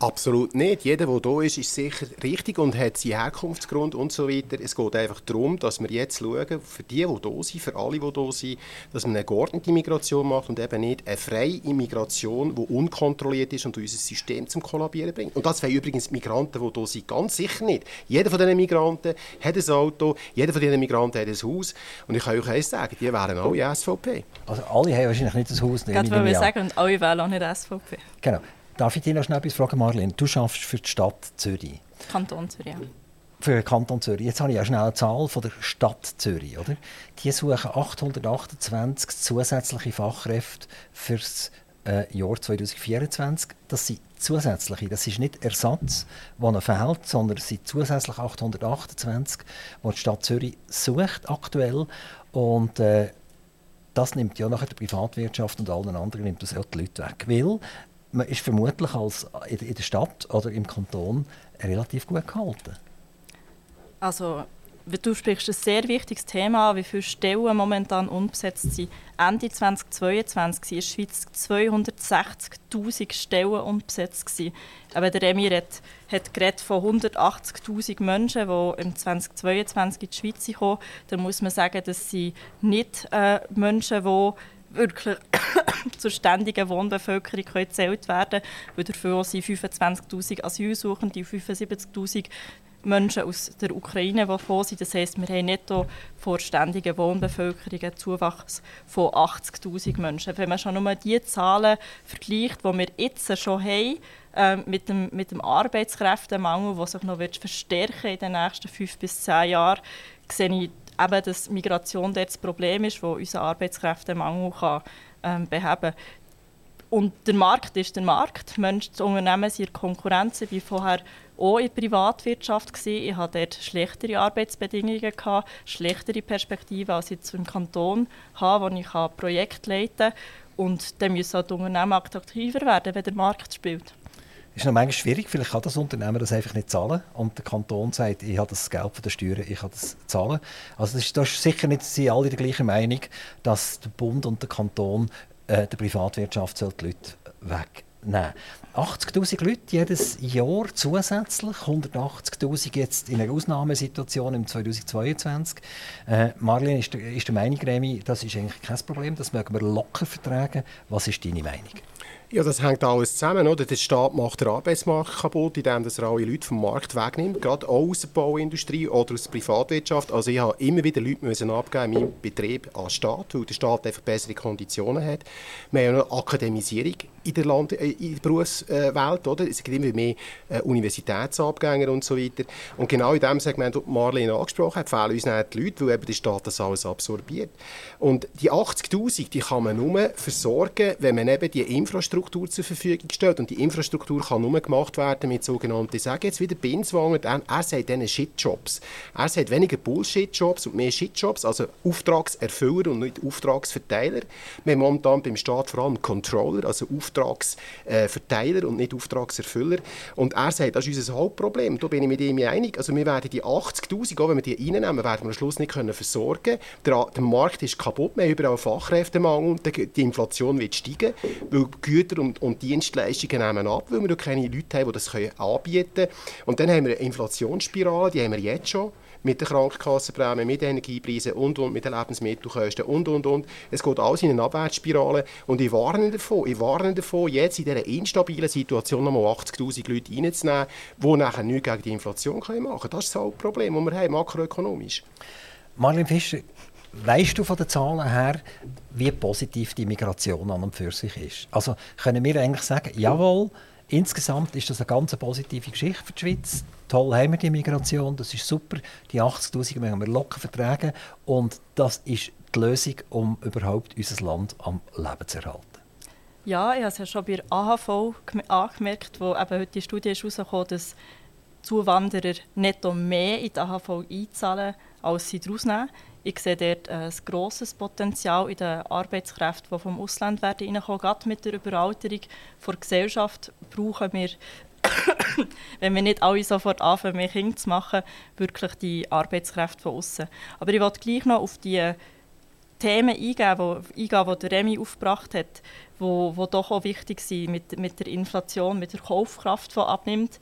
Absolut nicht. Jeder, der hier ist, ist sicher richtig und hat seinen Herkunftsgrund und so weiter. Es geht einfach darum, dass wir jetzt schauen, für die, die hier sind, für alle, die hier sind, dass man eine geordnete Migration macht und eben nicht eine freie Immigration, die unkontrolliert ist und unser System zum Kollabieren bringt. Und das wollen übrigens die Migranten, die hier sind, ganz sicher nicht. Jeder von diesen Migranten hat ein Auto, jeder von diesen Migranten hat ein Haus. Und ich kann euch eins sagen, die wären alle SVP. Also alle haben wahrscheinlich nicht ein Haus. Ich wollte sagen, und alle wählen auch nicht SVP. Genau. Darf ich dich noch schnell etwas fragen, Marlene? Du arbeitest für die Stadt Zürich. Kanton Zürich, ja. Für den Kanton Zürich. Jetzt habe ich ja schnell eine Zahl von der Stadt Zürich. Oder? Die suchen 828 zusätzliche Fachkräfte für das äh, Jahr 2024. Das sind zusätzliche, das ist nicht Ersatz, der noch fehlt, sondern es sind zusätzlich 828, die die Stadt Zürich sucht aktuell. Und äh, das nimmt ja nachher die Privatwirtschaft und allen anderen nimmt das auch die Leute weg. Weil man ist vermutlich als in der Stadt oder im Kanton relativ gut gehalten. Also Du sprichst ein sehr wichtiges Thema an, wie viele Stellen momentan unbesetzt sind. Ende 2022 waren in der Schweiz 260'000 Stellen unbesetzt. Aber der Emir hat, hat von 180'000 Menschen, die im 2022 in die Schweiz kommen. Da muss man sagen, das sind nicht äh, Menschen, die wirklich zur ständigen Wohnbevölkerung gezählt werden können, dafür sind 25'000 Asylsuchende und 75'000 Menschen aus der Ukraine, die gekommen sind. Das heisst, wir haben netto vor ständiger Wohnbevölkerung einen Zuwachs von 80'000 Menschen. Wenn man schon nur die Zahlen vergleicht, die wir jetzt schon haben, äh, mit, dem, mit dem Arbeitskräftemangel, der sich noch wird verstärken in den nächsten fünf bis zehn Jahren, sehe ich eben, dass Migration dort das Problem ist, das unser Arbeitskräftemangel kann, ähm, beheben kann. Und der Markt ist der Markt. Menschen, Unternehmen sind in Konkurrenz, wie vorher auch in der Privatwirtschaft. Gewesen. Ich hatte dort schlechtere Arbeitsbedingungen, gehabt, schlechtere Perspektiven als jetzt im Kanton habe, wo ich Projekte leiten kann. Und dann müssen auch die Unternehmen attraktiver werden, wenn der Markt spielt. Ist noch manchmal schwierig. Vielleicht kann das Unternehmen das einfach nicht zahlen. Und der Kanton sagt, ich habe das Geld von der Steuern, ich kann das zahlen. Also das ist, das ist sicher nicht, sie alle der gleichen Meinung, dass der Bund und der Kanton äh, der Privatwirtschaft die Leute wegnehmen 80'000 Leute jedes Jahr zusätzlich, 180'000 jetzt in einer Ausnahmesituation im 2022. Äh, Marlene ist der, ist der Meinung, Remy, das ist eigentlich kein Problem, das mögen wir locker vertragen. Was ist deine Meinung? Ja, das hängt alles zusammen. Oder? Der Staat macht den Arbeitsmarkt kaputt, indem er alle Leute vom Markt wegnimmt, gerade aus der Bauindustrie oder aus der Privatwirtschaft. Also ich habe immer wieder Leute müssen abgeben in meinem Betrieb an den Staat, weil der Staat einfach bessere Konditionen hat. Wir haben eine Akademisierung in der, Land äh, in der Berufswelt. Oder? Es gibt immer mehr äh, Universitätsabgänger und so weiter. Und genau in dem Segment, das Marlene angesprochen hat, fehlen uns die Leute, weil eben der Staat das alles absorbiert. Und die 80'000, die kann man nur versorgen, wenn man eben die Infrastruktur Infrastruktur zur Verfügung stellt. Und die Infrastruktur kann nur gemacht werden mit sogenannten, ich sage jetzt wieder Binswanger, er, sagt diesen Shitjobs. Er sagt weniger Bullshit-Jobs und mehr Shitjobs, also Auftragserfüller und nicht Auftragsverteiler. Wir haben momentan beim Staat vor allem Controller, also Auftragsverteiler und nicht Auftragserfüller. Und er sagt, das ist unser Hauptproblem. Da bin ich mit ihm einig. Also wir werden die 80'000, auch wenn wir die reinnehmen, werden wir am Schluss nicht können versorgen der, der Markt ist kaputt, wir haben überall Fachkräftemangel, die Inflation wird steigen, weil Güter Güter und, und Dienstleistungen nehmen ab, weil wir keine Leute haben, die das können anbieten können. Und dann haben wir eine Inflationsspirale, die haben wir jetzt schon mit den Krankenkassenprämien, mit den Energiepreisen und, und mit den Lebensmittelkosten und, und, und. Es geht alles in eine Abwärtsspirale und ich warne davon, ich warne davon jetzt in dieser instabilen Situation nochmal 80'000 Leute reinzunehmen, die nachher nichts gegen die Inflation machen können. Das ist das Hauptproblem, das wir haben, makroökonomisch. Marlene Fischer, Weißt du von den Zahlen her, wie positiv die Migration an und für sich ist? Also können wir eigentlich sagen, jawohl, insgesamt ist das eine ganz positive Geschichte für die Schweiz. Toll haben wir die Migration, das ist super. Die 80'000 müssen wir locker vertragen und das ist die Lösung, um überhaupt unser Land am Leben zu erhalten. Ja, ich habe es ja schon bei AHV angemerkt, wo eben heute die Studie ist herausgekommen dass Zuwanderer netto mehr in die AHV einzahlen, als sie daraus nehmen. Ich sehe dort ein grosses Potenzial in den Arbeitskräften, die vom Ausland werden reinkommen. Gerade mit der Überalterung der Gesellschaft brauchen wir, wenn wir nicht alle sofort anfangen, mehr Kinder zu machen, wirklich die Arbeitskräfte von außen. Aber ich wollte gleich noch auf die Themen eingehen, die Remy aufgebracht hat, die wo doch auch wichtig sind mit, mit der Inflation, mit der Kaufkraft, die abnimmt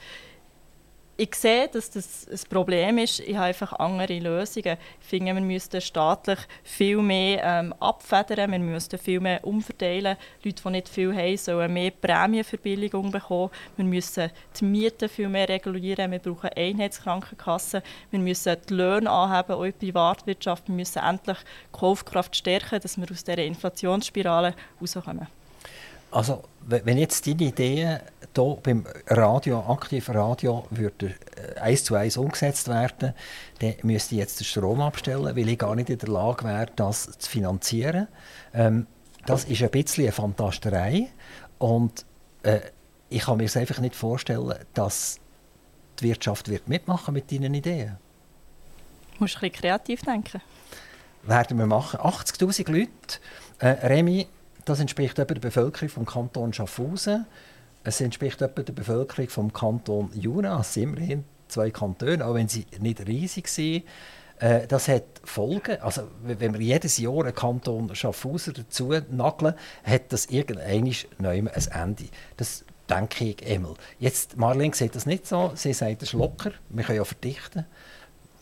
ich sehe, dass das ein Problem ist. Ich habe einfach andere Lösungen. Ich finde, wir müssten staatlich viel mehr ähm, abfedern, wir müssten viel mehr umverteilen. Leute, die nicht viel haben, sollen mehr Prämienverbilligung bekommen. Wir müssen die Mieten viel mehr regulieren. Wir brauchen Einheitskrankenkassen. Wir müssen die Löhne anheben, auch in der Privatwirtschaft. Wir müssen endlich die Kaufkraft stärken, dass wir aus dieser Inflationsspirale rauskommen. Also, wenn jetzt deine Ideen hier beim Radio, aktiven Radio, würde äh, eins zu eins umgesetzt werden, dann müsste ich jetzt den Strom abstellen, weil ich gar nicht in der Lage wäre, das zu finanzieren. Ähm, das ist ein bisschen eine Fantasterei und äh, ich kann mir es einfach nicht vorstellen, dass die Wirtschaft wird mitmachen mit deinen Ideen. Du musst ein bisschen kreativ denken. werden wir machen. 80'000 Leute. Äh, Remy, das entspricht etwa der Bevölkerung vom Kanton Schaffhausen. Es entspricht etwa der Bevölkerung vom Kanton Jura. Es sind immerhin zwei Kantone, auch wenn sie nicht riesig sind. Äh, das hat Folgen. Also, wenn wir jedes Jahr einen Kanton Schaffhausen dazu nageln, hat das irgendwann ein Ende. Das denke ich einmal. Jetzt, Marlene sieht das nicht so. Sie sagt, es ist locker. Wir können ja verdichten.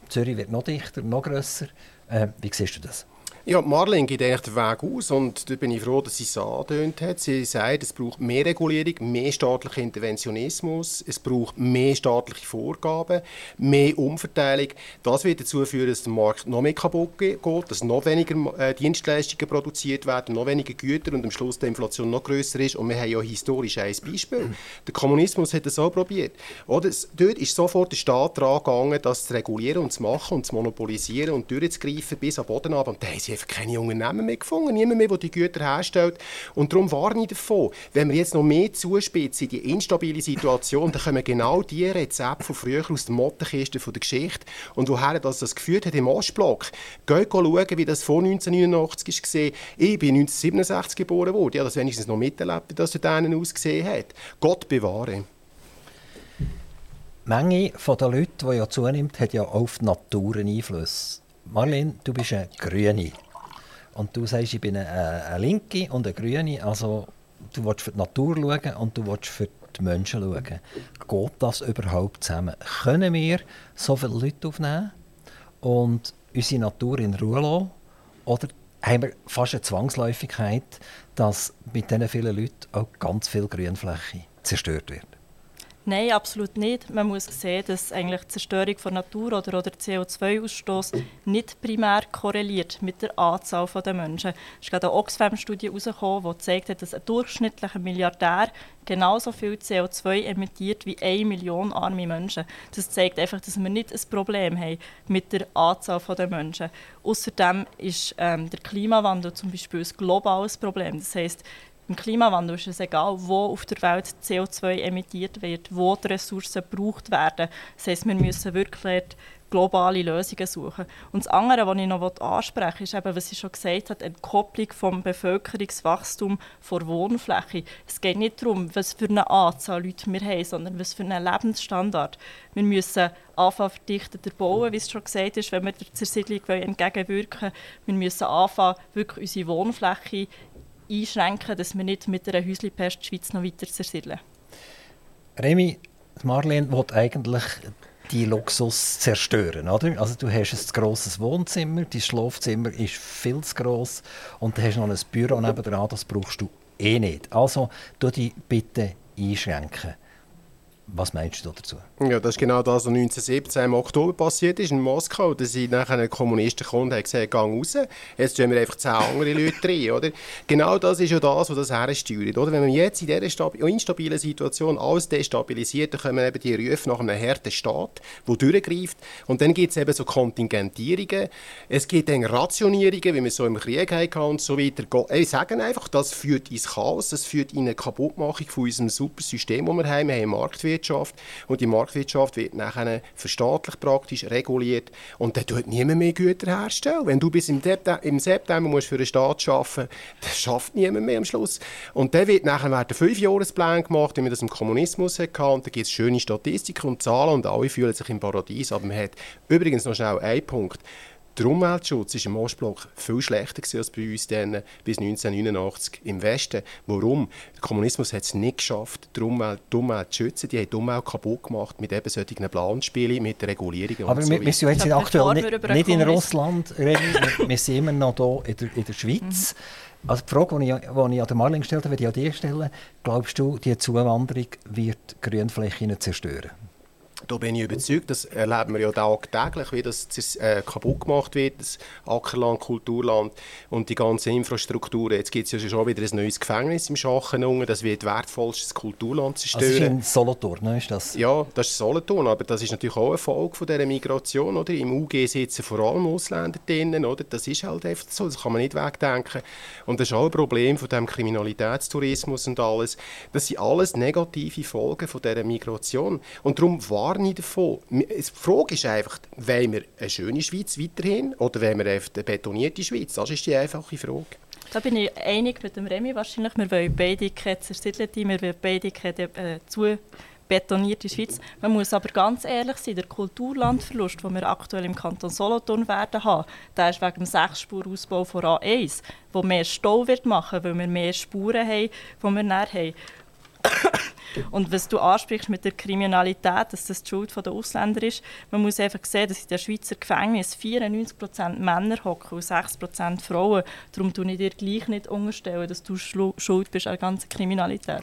Zürich wird noch dichter, noch grösser. Äh, wie siehst du das? Ja, Marlene geht eigentlich den Weg aus und da bin ich froh, dass sie es angedeutet hat. Sie sagt, es braucht mehr Regulierung, mehr staatlichen Interventionismus, es braucht mehr staatliche Vorgaben, mehr Umverteilung. Das wird dazu führen, dass der Markt noch mehr kaputt geht, dass noch weniger äh, Dienstleistungen produziert werden, noch weniger Güter und am Schluss die Inflation noch größer ist. Und wir haben ja historisch ein Beispiel. Der Kommunismus hat das auch probiert. Oder? Dort ist sofort der Staat daran gegangen, das zu regulieren und zu machen und zu monopolisieren und durchzugreifen bis am Boden ab. Und einfach keine Unternehmen mehr gefunden, niemand mehr, der die Güter herstellt. Und darum warne ich davon, wenn wir jetzt noch mehr zuspitzen, die instabile Situation, dann kommen genau die Rezepte von früher aus der Mottenkiste der Geschichte und woher das, das geführt hat im Ostblock. Geht schauen, wie das vor 1989 war. Ich bin 1967 geboren worden. Habe das wenigstens noch miterlebt, dass es denen ausgesehen hat. Gott bewahre. Die Menge der Leute, die ja zunimmt, hat ja auf die Natur einen Einfluss. Marlene, du bist eine Grüne. Und du sagst, ich bin eine, eine Linke und eine Grüne. Also du willst für die Natur schauen und du willst für die Menschen schauen. Geht das überhaupt zusammen? Können wir so viele Leute aufnehmen und unsere Natur in Ruhe lassen? Oder haben wir fast eine Zwangsläufigkeit, dass mit diesen vielen Leuten auch ganz viel Grünfläche zerstört wird? Nein, absolut nicht. Man muss sehen, dass eigentlich die Zerstörung von Natur oder, oder CO2-Ausstoß nicht primär korreliert mit der Anzahl der Menschen. Es ist gerade eine Oxfam-Studie herausgekommen, die zeigt, dass ein durchschnittlicher Milliardär genauso viel CO2 emittiert wie eine Million arme Menschen. Das zeigt einfach, dass wir nicht ein Problem haben mit der Anzahl der Menschen. Außerdem ist ähm, der Klimawandel zum Beispiel ein globales Problem. Das heißt, im Klimawandel ist es egal, wo auf der Welt CO2 emittiert wird, wo die Ressourcen gebraucht werden. Das heisst, wir müssen wirklich globale Lösungen suchen. Und das andere, was ich noch ansprechen will, ist eben, was ich schon gesagt habe, eine Kopplung vom Bevölkerungswachstum vor Wohnfläche. Es geht nicht darum, was für eine Anzahl Leute wir haben, sondern was für einen Lebensstandard. Wir müssen anfangen verdichteter bauen, wie es schon gesagt ist, wenn wir der Zersiedlung entgegenwirken wollen. Wir müssen anfangen, wirklich unsere Wohnfläche einschränken, dass wir nicht mit einer Häuslipest die Schweiz noch weiter zersiedeln. Remy, Marlene will eigentlich die Luxus zerstören, oder? Also du hast ein grosses Wohnzimmer, dein Schlafzimmer ist viel zu gross und du hast noch ein Büro nebenan, das brauchst du eh nicht. Also tu dich bitte einschränken. Was meinst du dazu? Ja, das ist genau das, was 1917 im Oktober passiert ist in Moskau. Da sind nachher Kommunisten gekommen und gesagt, gang raus, jetzt stellen wir einfach zehn andere Leute rein. Oder? Genau das ist ja das, was das hersteuert. Oder? Wenn man jetzt in dieser instabilen Situation alles destabilisiert, dann kommen eben die Rufe nach einem harten Staat, der durchgreift. Und dann gibt es eben so Kontingentierungen. Es gibt dann Rationierungen, wie wir so im Krieg hatten und so weiter. Ich sage einfach, das führt ins Chaos, das führt in eine Kaputtmachung von unserem super System, das wir haben. Wir haben Marktwirtschaft Marktwirtschaft und die Marktwirtschaft wird nachher verstaatlicht praktisch, reguliert und dann tut niemand mehr Güter herstellen. Wenn du bis im, September, im September musst für einen Staat arbeiten dann schafft niemand mehr am Schluss. Und dann wird nachher werden Fünfjahresplan gemacht, wie man das im Kommunismus hatte und da gibt es schöne Statistiken und Zahlen und alle fühlen sich im Paradies, aber man hat übrigens noch schnell einen Punkt. Der Umweltschutz war im Ostblock viel schlechter als bei uns dann, bis 1989 im Westen. Warum? Der Kommunismus hat es nicht geschafft, die Umwelt, die Umwelt zu schützen. Die haben die Umwelt kaputt gemacht mit eben solchen Planspielen, mit Regulierungen Aber so wir, wir sind jetzt aktuell nicht, nicht in Russland, wir, wir sind immer noch hier in der, in der Schweiz. Mhm. Also die Frage, die ich, die ich an Marlene gestellt habe, würde ich an dir stellen. Glaubst du, die Zuwanderung wird Grünflächen zerstören? Da bin ich überzeugt, das erleben wir ja tagtäglich, wie das äh, kaputt gemacht wird, das Ackerland, Kulturland und die ganze Infrastruktur. Jetzt gibt es ja schon wieder ein neues Gefängnis im Schachen, das wird wertvollstes Kulturland zerstören. Also das ist in Solothurn, ne? ist das? Ja, das ist Solothurn, aber das ist natürlich auch eine Folge von dieser Migration. Oder? Im UG sitzen vor allem Ausländer drinnen, oder? das ist halt einfach so, das kann man nicht wegdenken. Und das ist auch ein Problem von dem Kriminalitätstourismus und alles. Das sind alles negative Folgen von dieser Migration. Und darum warne nicht davon. Die Frage ist einfach, wollen wir eine schöne Schweiz weiterhin oder wollen wir eine betonierte Schweiz? Das ist die einfache Frage. Da bin ich einig mit dem Remy wahrscheinlich. Wir wollen beide keine zersiedelte, wir wollen beide keine äh, zu betonierte Schweiz. Man muss aber ganz ehrlich sein, der Kulturlandverlust, den wir aktuell im Kanton Solothurn werden haben, der ist wegen dem Sechsspurausbau von A1, der mehr Stau wird machen, weil wir mehr Spuren haben, die wir näher haben. Und was du ansprichst mit der Kriminalität, dass das die Schuld der Ausländer ist, man muss einfach sehen, dass in den Schweizer Gefängnissen 94% Männer hocken und 6% Frauen. Darum tue ich dir gleich nicht unterstellen, dass du schuld bist an der ganzen Kriminalität.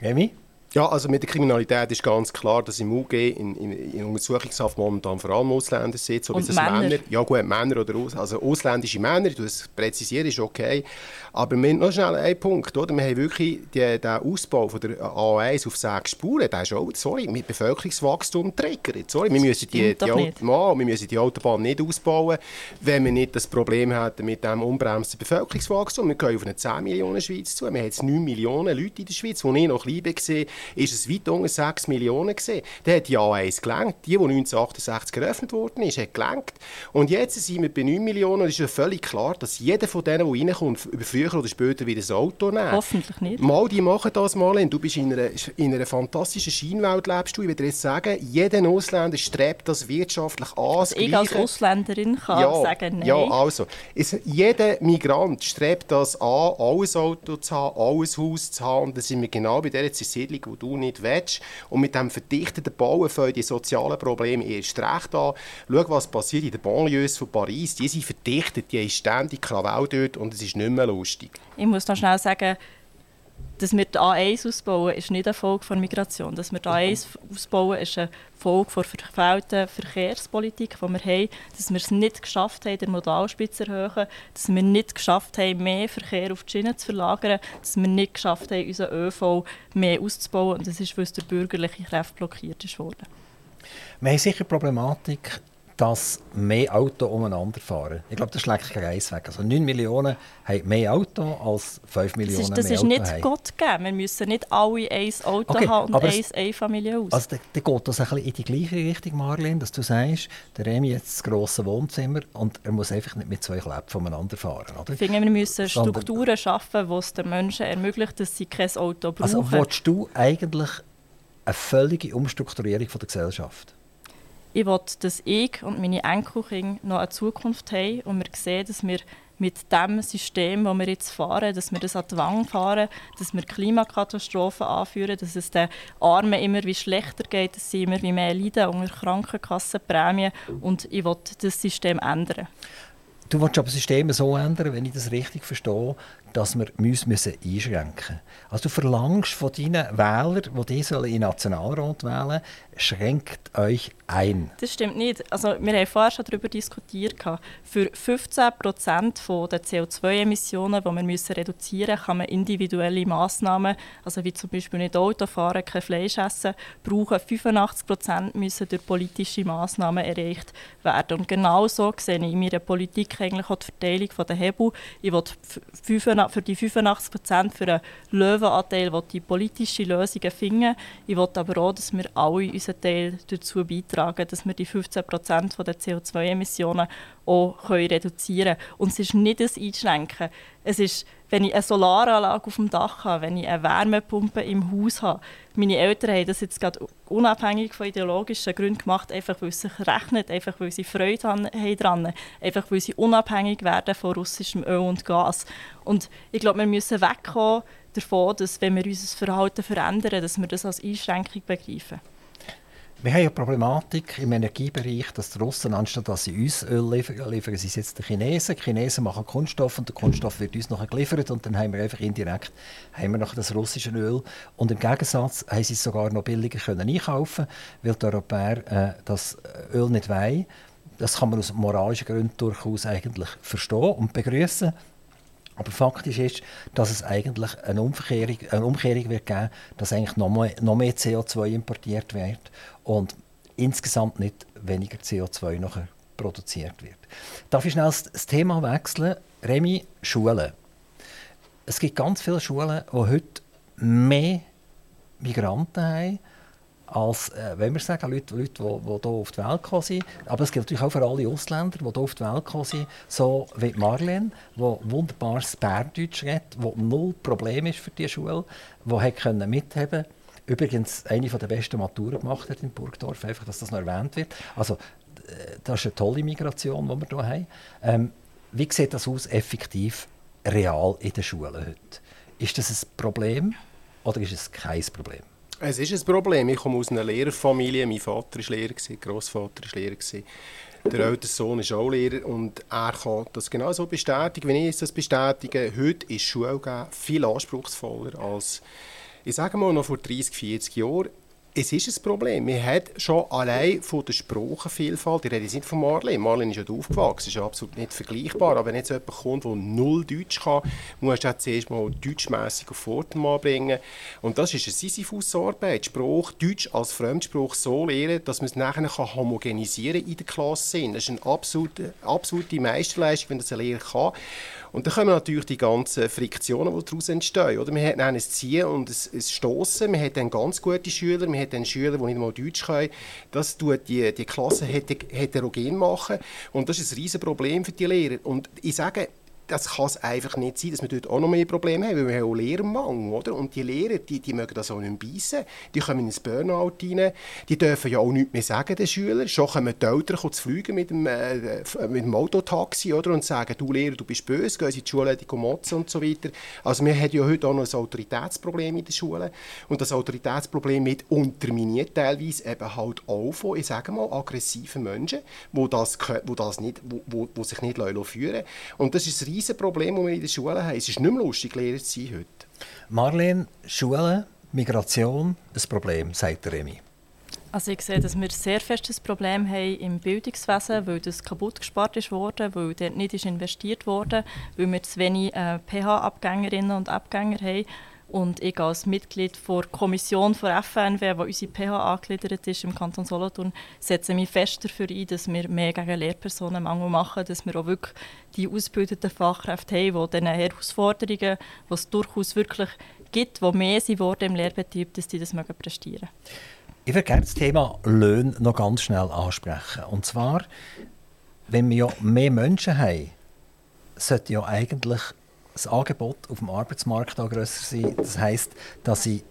Remy? Ja, also mit der Kriminalität ist ganz klar, dass im UG in, in, in Untersuchungshaft momentan vor allem Ausländer sitzen. Und Männer. Männer. Ja gut, Männer oder Aus, also ausländische Männer, du das präzisieren, ist okay. Aber wir haben noch schnell einen Punkt, oder? Wir haben wirklich die, den Ausbau von der A1 auf sechs Spuren, der ist auch, sorry, mit Bevölkerungswachstum triggert. Sorry, wir müssen die, die, die wir müssen die Autobahn nicht ausbauen, wenn wir nicht das Problem hätten mit dem unbremsten Bevölkerungswachstum. Wir gehen auf eine 10 Millionen Schweiz zu. Wir haben jetzt 9 Millionen Leute in der Schweiz, die ich noch klein war ist es weit unter 6 Millionen gesehen. Der hat die A1 gelenkt. Die, die 1968 eröffnet worden ist, hat gelenkt. Und jetzt sind wir bei 9 Millionen und es ist ja völlig klar, dass jeder von denen, der reinkommt, über früher oder später wieder ein Auto nimmt. Hoffentlich nicht. Mal, die machen das mal. Du bist in einer, in einer fantastischen Scheinwelt, lebst du. Ich würde jetzt sagen, jeder Ausländer strebt das wirtschaftlich an. Also ich als Ausländerin kann ja, sagen, nein. Ja, also, es, jeder Migrant strebt das an, alles Auto zu haben, alles Haus zu haben. Und da sind wir genau bei dieser Siedlung, wo du nicht willst. Und mit dem verdichteten Bauen fangen die sozialen Probleme erst recht an. Schau, was passiert in den Banlieues von Paris. Die sind verdichtet, die haben ständig Krawall dort und es ist nicht mehr lustig. Ich muss noch schnell sagen, dass wir die A1 ausbauen, ist nicht eine Folge von Migration. Dass wir die A1 ausbauen, ist eine Folge der verfehlten Verkehrspolitik, die wir haben. Dass wir es nicht geschafft haben, den Modalspitz zu erhöhen. Dass wir nicht geschafft haben, mehr Verkehr auf die Schiene zu verlagern. Dass wir nicht geschafft haben, unseren ÖV mehr auszubauen. Und das ist, weil es der bürgerliche Kräfte blockiert ist worden. Wir haben sicher Problematik dass mehr Autos umeinander fahren. Ich glaube, das schlägt kein Eis weg. Also 9 Millionen haben mehr Autos als 5 Millionen das ist, das ist nicht Gott gegeben. Wir müssen nicht alle ein Auto okay, haben und ein Einfamilienhaus. Also dann geht das ein bisschen in die gleiche Richtung, Marlene, dass du sagst, der Remi jetzt das grosse Wohnzimmer und er muss einfach nicht mit zwei Kläpfen umeinander fahren. Oder? Ich finde, wir müssen Strukturen schaffen, die es den Menschen ermöglichen, dass sie kein Auto brauchen. Also willst du eigentlich eine völlige Umstrukturierung von der Gesellschaft? Ich will, dass ich und meine Enkelkinder noch eine Zukunft haben und wir sehen, dass wir mit dem System, das wir jetzt fahren, dass wir das an die Wange fahren, dass wir Klimakatastrophen anführen, dass es den Armen immer wie schlechter geht, dass sie immer wie mehr leiden unter Krankenkassenprämien und ich will das System ändern. Du willst aber das System so ändern, wenn ich das richtig verstehe, dass wir uns einschränken müssen. Also du verlangst von deinen Wählern, die dich in Nationalrat wählen schränkt euch ein. Das stimmt nicht. Also wir haben vorher schon darüber diskutiert. Für 15 Prozent der CO2-Emissionen, die wir müssen reduzieren müssen, kann man individuelle Massnahmen, also wie zum Beispiel nicht Auto fahren, kein Fleisch essen, brauchen. 85 Prozent müssen durch politische Massnahmen erreicht werden. Und genau so sehe ich in meiner Politik eigentlich auch die Verteilung der Hebel. Ich will für die 85 Prozent für einen Löwenanteil die politische Lösungen finden. Ich will aber auch, dass wir alle unseren Teil dazu beitragen, dass wir die 15 Prozent der CO2-Emissionen auch reduzieren können. Und es ist nicht ein Einschränken. Es ist, wenn ich eine Solaranlage auf dem Dach habe, wenn ich eine Wärmepumpe im Haus habe. Meine Eltern haben das jetzt gerade unabhängig von ideologischen Gründen gemacht, einfach weil es sich rechnet, einfach weil sie Freude haben daran, einfach weil sie unabhängig werden von russischem Öl und Gas. Und ich glaube, wir müssen wegkommen davon, dass wenn wir unser Verhalten verändern, dass wir das als Einschränkung begreifen. Wir haben eine Problematik im Energiebereich, dass die Russen, anstatt dass sie uns Öl liefern, liefern sie es jetzt den Chinesen. Die Chinesen machen Kunststoff und der Kunststoff wird uns nachher geliefert und dann haben wir einfach indirekt haben wir noch das russische Öl. Und im Gegensatz haben sie es sogar noch billiger können einkaufen weil die Europäer äh, das Öl nicht wollen. Das kann man aus moralischen Gründen durchaus eigentlich verstehen und begrüßen. Aber faktisch ist, dass es eigentlich eine Umkehrung, eine Umkehrung wird geben, dass eigentlich noch mehr, noch mehr CO2 importiert wird und insgesamt nicht weniger CO2 nachher produziert wird. Darf ich schnell das Thema wechseln? Remi, Schulen. Es gibt ganz viele Schulen, die heute mehr Migranten haben als, äh, wenn wir sagen, Leute, die, hier auf die Welt gekommen sind, aber es gilt natürlich auch für alle Ausländer, die hier auf die Welt gekommen sind, so wie Marlene, die wunderbares Bärdeutsch redet, die null Problem ist für die Schule, die können mithaben Übrigens eine der besten Maturen gemacht hat in Burgdorf, einfach, dass das noch erwähnt wird. Also, äh, das ist eine tolle Migration, die wir hier haben. Ähm, wie sieht das aus, effektiv, real in den Schulen heute? Ist das ein Problem oder ist es kein Problem? Es ist ein Problem. Ich komme aus einer Lehrerfamilie. Mein Vater war Lehrer, Großvater war Lehrer. Der ältere Sohn ist auch Lehrer und er kann das genauso bestätigen, wie ich das bestätige. Heute ist Schule viel anspruchsvoller als, ich sage mal, noch vor 30, 40 Jahren es ist ein Problem. Man hat schon allein von der Sprachenvielfalt, ich rede nicht von Marlene, Marlene ist ja aufgewachsen, ist absolut nicht vergleichbar, aber wenn jetzt jemand kommt, der null Deutsch kann, muss er zuerst mal deutschmässig auf Vordermann bringen. Und das ist eine Sisyphus-Arbeit, Spruch, Deutsch als Fremdspruch so lernen, dass man es nachher kann homogenisieren in der Klasse. Das ist eine absolute, absolute Meisterleistung, wenn das ein Lehrer kann. Und dann kommen natürlich die ganzen Friktionen, die daraus entstehen. Oder? Man hat dann ein Ziehen und ein, Stossen, man hat dann ganz gute Schüler, man hat dann Schüler, die nicht mal Deutsch können. Das tut die, die Klasse heterogen machen und das ist ein riesen Problem für die Lehrer. Und ich sage, das kann es einfach nicht sein, dass wir dort auch noch mehr Probleme haben, weil wir haben auch Lehrermangel, oder? Und die Lehrer, die, die mögen das auch nicht beißen, die kommen ins Burnout rein, die dürfen ja auch nichts mehr sagen, den Schülern. Schon kommen die Eltern zu fliegen mit dem, äh, mit dem Autotaxi, oder? Und sagen, du Lehrer, du bist böse, sie in die Schule, die motzen und so weiter. Also wir haben ja heute auch noch ein Autoritätsproblem in der Schule. Und das Autoritätsproblem wird unterminiert teilweise eben halt auch von, ich sage mal, aggressiven Menschen, die das, wo das nicht, wo, wo, wo sich nicht führen lassen. Und das ist ein riesen Problem, das wir in den Schulen haben. Es ist nicht mehr lustig, Lehrer zu sein heute. Marlene, Schulen, Migration, ein Problem, sagt Remy. Also ich sehe, dass wir sehr festes Problem haben im Bildungswesen, weil das kaputt gespart ist worden, weil dort nicht ist investiert wurde, weil wir zu wenig äh, PH-Abgängerinnen und Abgänger haben und ich als Mitglied der Kommission der FNW, die unsere PH angegliedert ist im Kanton Solothurn, setze mich fest dafür ein, dass wir mehr gegen Lehrpersonenmangel machen, dass wir auch wirklich die ausgebildeten Fachkräfte haben, die diesen Herausforderungen, die es durchaus wirklich gibt, die mehr sind im Lehrbetrieb, dass die das mögen prestieren Ich würde gerne das Thema Löhne noch ganz schnell ansprechen. Und zwar, wenn wir ja mehr Menschen haben, sollte ja eigentlich das Angebot auf dem Arbeitsmarkt auch grösser sein. Das heisst, dass ich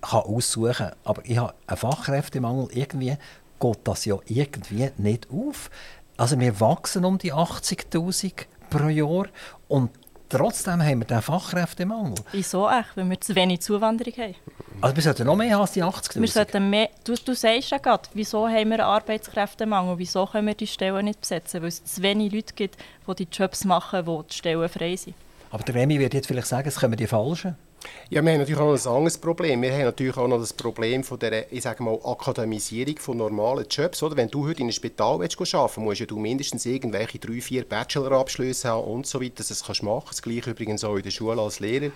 kann aussuchen kann. Aber ich habe einen Fachkräftemangel. Irgendwie geht das ja irgendwie nicht auf. Also wir wachsen um die 80'000 pro Jahr und trotzdem haben wir den Fachkräftemangel. Wieso echt? Weil wir zu wenig Zuwanderung haben. Also wir sollten noch mehr haben als die 80'000? Wir sollten mehr, du, du sagst ja gerade, wieso haben wir einen Arbeitskräftemangel? Wieso können wir die Stellen nicht besetzen? Weil es zu wenig Leute gibt, die die Jobs machen, wo die Stellen frei sind. Aber der Remy wird jetzt vielleicht sagen, es kommen die Falschen. Ja, wir haben natürlich auch noch ein anderes Problem. Wir haben natürlich auch noch das Problem von der, ich sage mal, Akademisierung von normalen Jobs. Oder? Wenn du heute in einem Spital willst, arbeiten musst du mindestens irgendwelche drei, vier Bachelorabschlüsse haben und so weiter, dass du das kannst machen Das gleiche übrigens auch in der Schule als Lehrer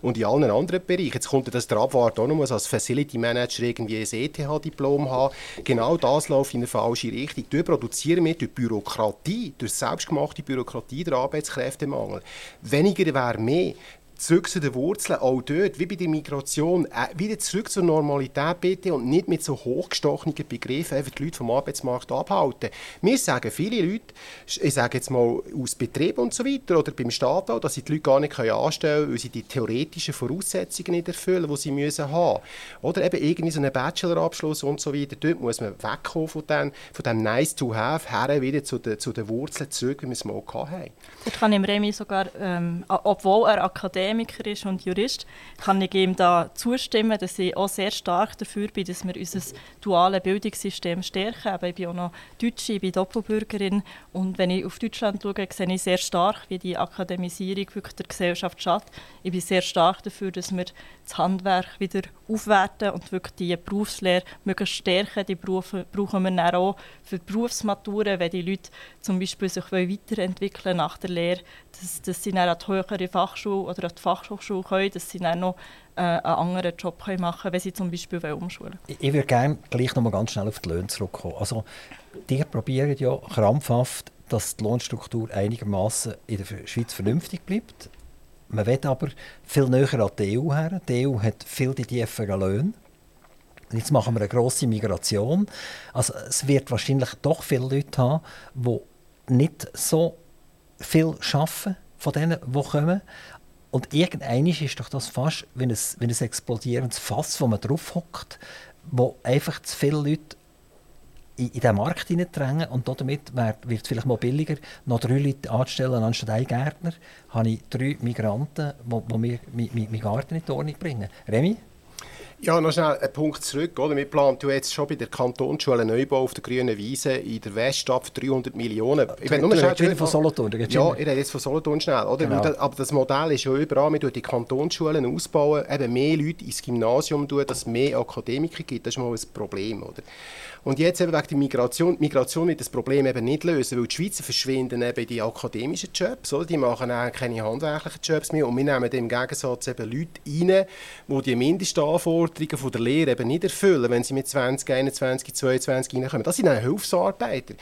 und in allen anderen Bereichen. Jetzt kommt das der Abwart auch noch, als Facility Manager irgendwie ein ETH-Diplom haben. Genau das läuft in eine falsche Richtung. Du produzieren wir durch Bürokratie, durch selbstgemachte Bürokratie der Arbeitskräftemangel. Weniger wäre mehr zurück zu den Wurzeln, auch dort, wie bei der Migration, äh, wieder zurück zur Normalität bitte und nicht mit so hochgestochenen Begriffen einfach die Leute vom Arbeitsmarkt abhalten. Wir sagen viele Leute, ich sage jetzt mal aus Betrieb und so weiter oder beim Staat auch, dass sie die Leute gar nicht anstellen können, weil sie die theoretischen Voraussetzungen nicht erfüllen, die sie müssen haben. Oder eben irgendwie so einen Bachelorabschluss und so weiter. Dort muss man wegkommen von dem, von dem nice to have, her wieder zu den, zu den Wurzeln zurück, wie wir es mal hatten. Dort kann ich Remy sogar, ähm, obwohl er Akademiker Akademiker ist und Jurist, kann ich ihm da zustimmen, dass ich auch sehr stark dafür bin, dass wir unser duales Bildungssystem stärken. Aber ich bin auch noch Deutsche, ich bin Doppelbürgerin und wenn ich auf Deutschland schaue, sehe ich sehr stark, wie die Akademisierung wirklich der Gesellschaft schadet. Ich bin sehr stark dafür, dass wir das Handwerk wieder aufwerten und wirklich die Berufslehre möglichst stärken. Die Berufe brauchen wir dann auch für die Berufsmaturen, wenn die Leute zum Beispiel sich weiterentwickeln nach der Lehre, dass, dass sie dann an die höhere Fachschule oder an Fachhochschule können, dass sie dann noch äh, einen anderen Job können machen können, wenn sie zum Beispiel umschulen wollen. Ich würde gerne gleich noch mal ganz schnell auf die Löhne zurückkommen. Also, die probieren ja krampfhaft, dass die Lohnstruktur einigermaßen in der Schweiz vernünftig bleibt. Man will aber viel näher an die EU her. Die EU hat viel die tieferen Löhne. Jetzt machen wir eine grosse Migration. Also es wird wahrscheinlich doch viele Leute haben, die nicht so viel arbeiten von denen, die kommen. Und irgendwann ist doch das fast wie ein, wie ein explodierendes Fass, wo man drauf hockt, wo einfach zu viele Leute in, in den Markt hineindrängen und damit wird es vielleicht mal billiger, noch drei Leute anzustellen anstatt einen Gärtner, habe ich drei Migranten, die mir meinen Garten in die Ordnung bringen. Remy? Ja, noch schnell einen Punkt zurück. Oder? Wir planen jetzt schon bei der Kantonsschule einen Neubau auf der grünen Wiese in der Weststadt für 300 Millionen. Ich will nur schnell du von Solothurn. Ja, ich rede jetzt von Solothurn schnell. Oder? Genau. Aber das Modell ist ja überall. Wir bauen die Kantonsschulen ausbauen, eben mehr Leute ins Gymnasium tun, dass es mehr Akademiker gibt. Das ist mal ein Problem. Oder? Und jetzt eben wegen der Migration, Migration wird das Problem eben nicht lösen, weil die Schweizer verschwinden eben die akademischen Jobs, oder? die machen auch keine handwerklichen Jobs mehr und wir nehmen im Gegensatz eben Leute rein, die die Mindestanforderungen von der Lehre eben nicht erfüllen, wenn sie mit 20, 21, 22 reinkommen. Das sind dann Hilfsarbeiter.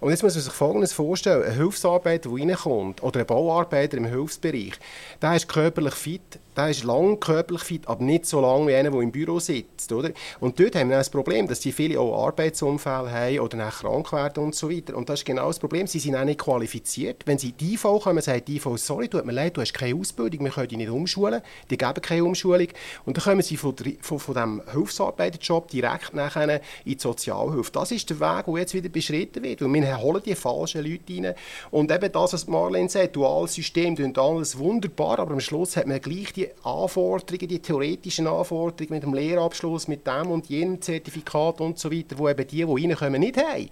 Und jetzt muss man sich Folgendes vorstellen, ein Hilfsarbeiter, der reinkommt, oder ein Bauarbeiter im Hilfsbereich, der ist körperlich fit, der ist lang körperlich fit, aber nicht so lang wie einer, der im Büro sitzt. Oder? Und dort haben wir das Problem, dass die viele auch Arbeitsunfälle haben oder dann krank werden und so weiter. Und das ist genau das Problem. Sie sind auch nicht qualifiziert. Wenn sie in die IV kommen, sagt die IV, sorry, tut mir leid, du hast keine Ausbildung, wir können dich nicht umschulen. Die geben keine Umschulung. Und dann kommen sie von, von, von diesem Hilfsarbeiterjob direkt nachher in die Sozialhilfe. Das ist der Weg, der jetzt wieder beschritten wird. Und wir holen die falschen Leute rein. Und eben das, was Marlene sagt, duales System, alles wunderbar, aber am Schluss hat man gleich die Anforderungen, die theoretischen Anforderungen mit dem Lehrabschluss, mit dem und jenem Zertifikat und so weiter, wo eben die, die reinkommen, nicht haben.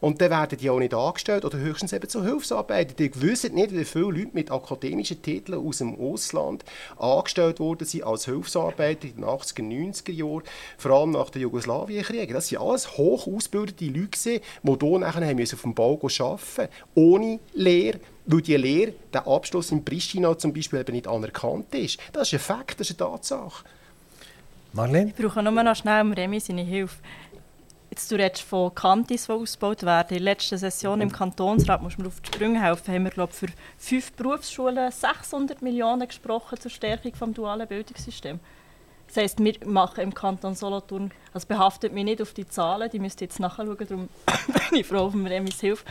Und dann werden die auch nicht angestellt oder höchstens eben zu Hilfsarbeiter. Die wissen nicht, wie viele Leute mit akademischen Titeln aus dem Ausland angestellt worden sind als Hilfsarbeiter in den 80er, 90er Jahren, vor allem nach den Jugoslawienkriegen. Das waren alles hoch ausgebildete Leute, die hier nachher auf dem Bau arbeiten mussten, ohne Lehre, weil die Lehre, der Abschluss in Pristina zum Beispiel eben nicht anerkannt ist. Das ist ein Fakt, das ist eine Tatsache. Marlene? Ich brauche nur noch schnell um Remy seine Hilfe. Jetzt, du redest von Kantis, die ausgebaut werden. In der letzten Session im Kantonsrat, musst mir auf die Sprünge helfen, haben wir glaub, für fünf Berufsschulen 600 Millionen gesprochen zur Stärkung des dualen Bildungssystems. Das heisst, wir machen im Kanton Solothurn, also behaftet mich nicht auf die Zahlen, die müsst ihr jetzt nachschauen, darum bin ich froh um Remis Hilfe.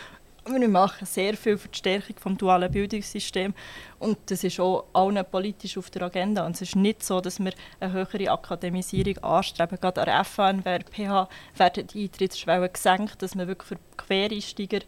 Wir machen sehr viel für die Stärkung des dualen Bildungssystems und das ist auch allen politisch auf der Agenda. Und es ist nicht so, dass wir eine höhere Akademisierung anstreben. Gerade an der FH und der PH werden die Eintrittsschwellen gesenkt, dass man wirklich für Quereinsteiger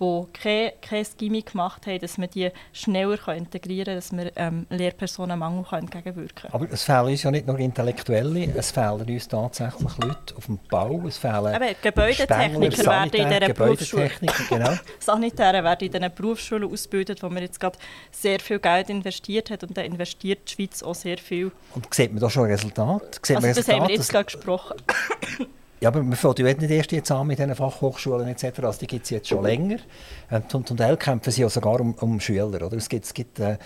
die kein, kein Gimmick gemacht haben, dass man die schneller integrieren kann, dass man ähm, Lehrpersonenmangel entgegenwirken kann. Aber es fehlen uns ja nicht nur Intellektuelle, es fehlen uns tatsächlich Leute auf dem Bau, es fehlen Gebäudetechniker werden in diesen Berufsschulen, genau. Sanitäre werden in diesen Berufsschulen ausgebildet, wo man jetzt gerade sehr viel Geld investiert hat und da investiert die Schweiz auch sehr viel. Und sieht man da schon ein Resultat? Sieht also das haben wir jetzt gerade gesprochen. Ja, aber man fängt ja nicht erst jetzt an mit diesen Fachhochschulen etc. Also die gibt es jetzt schon länger. Und zum Teil kämpfen sie ja sogar um, um Schüler. Oder? Es gibt, es gibt äh,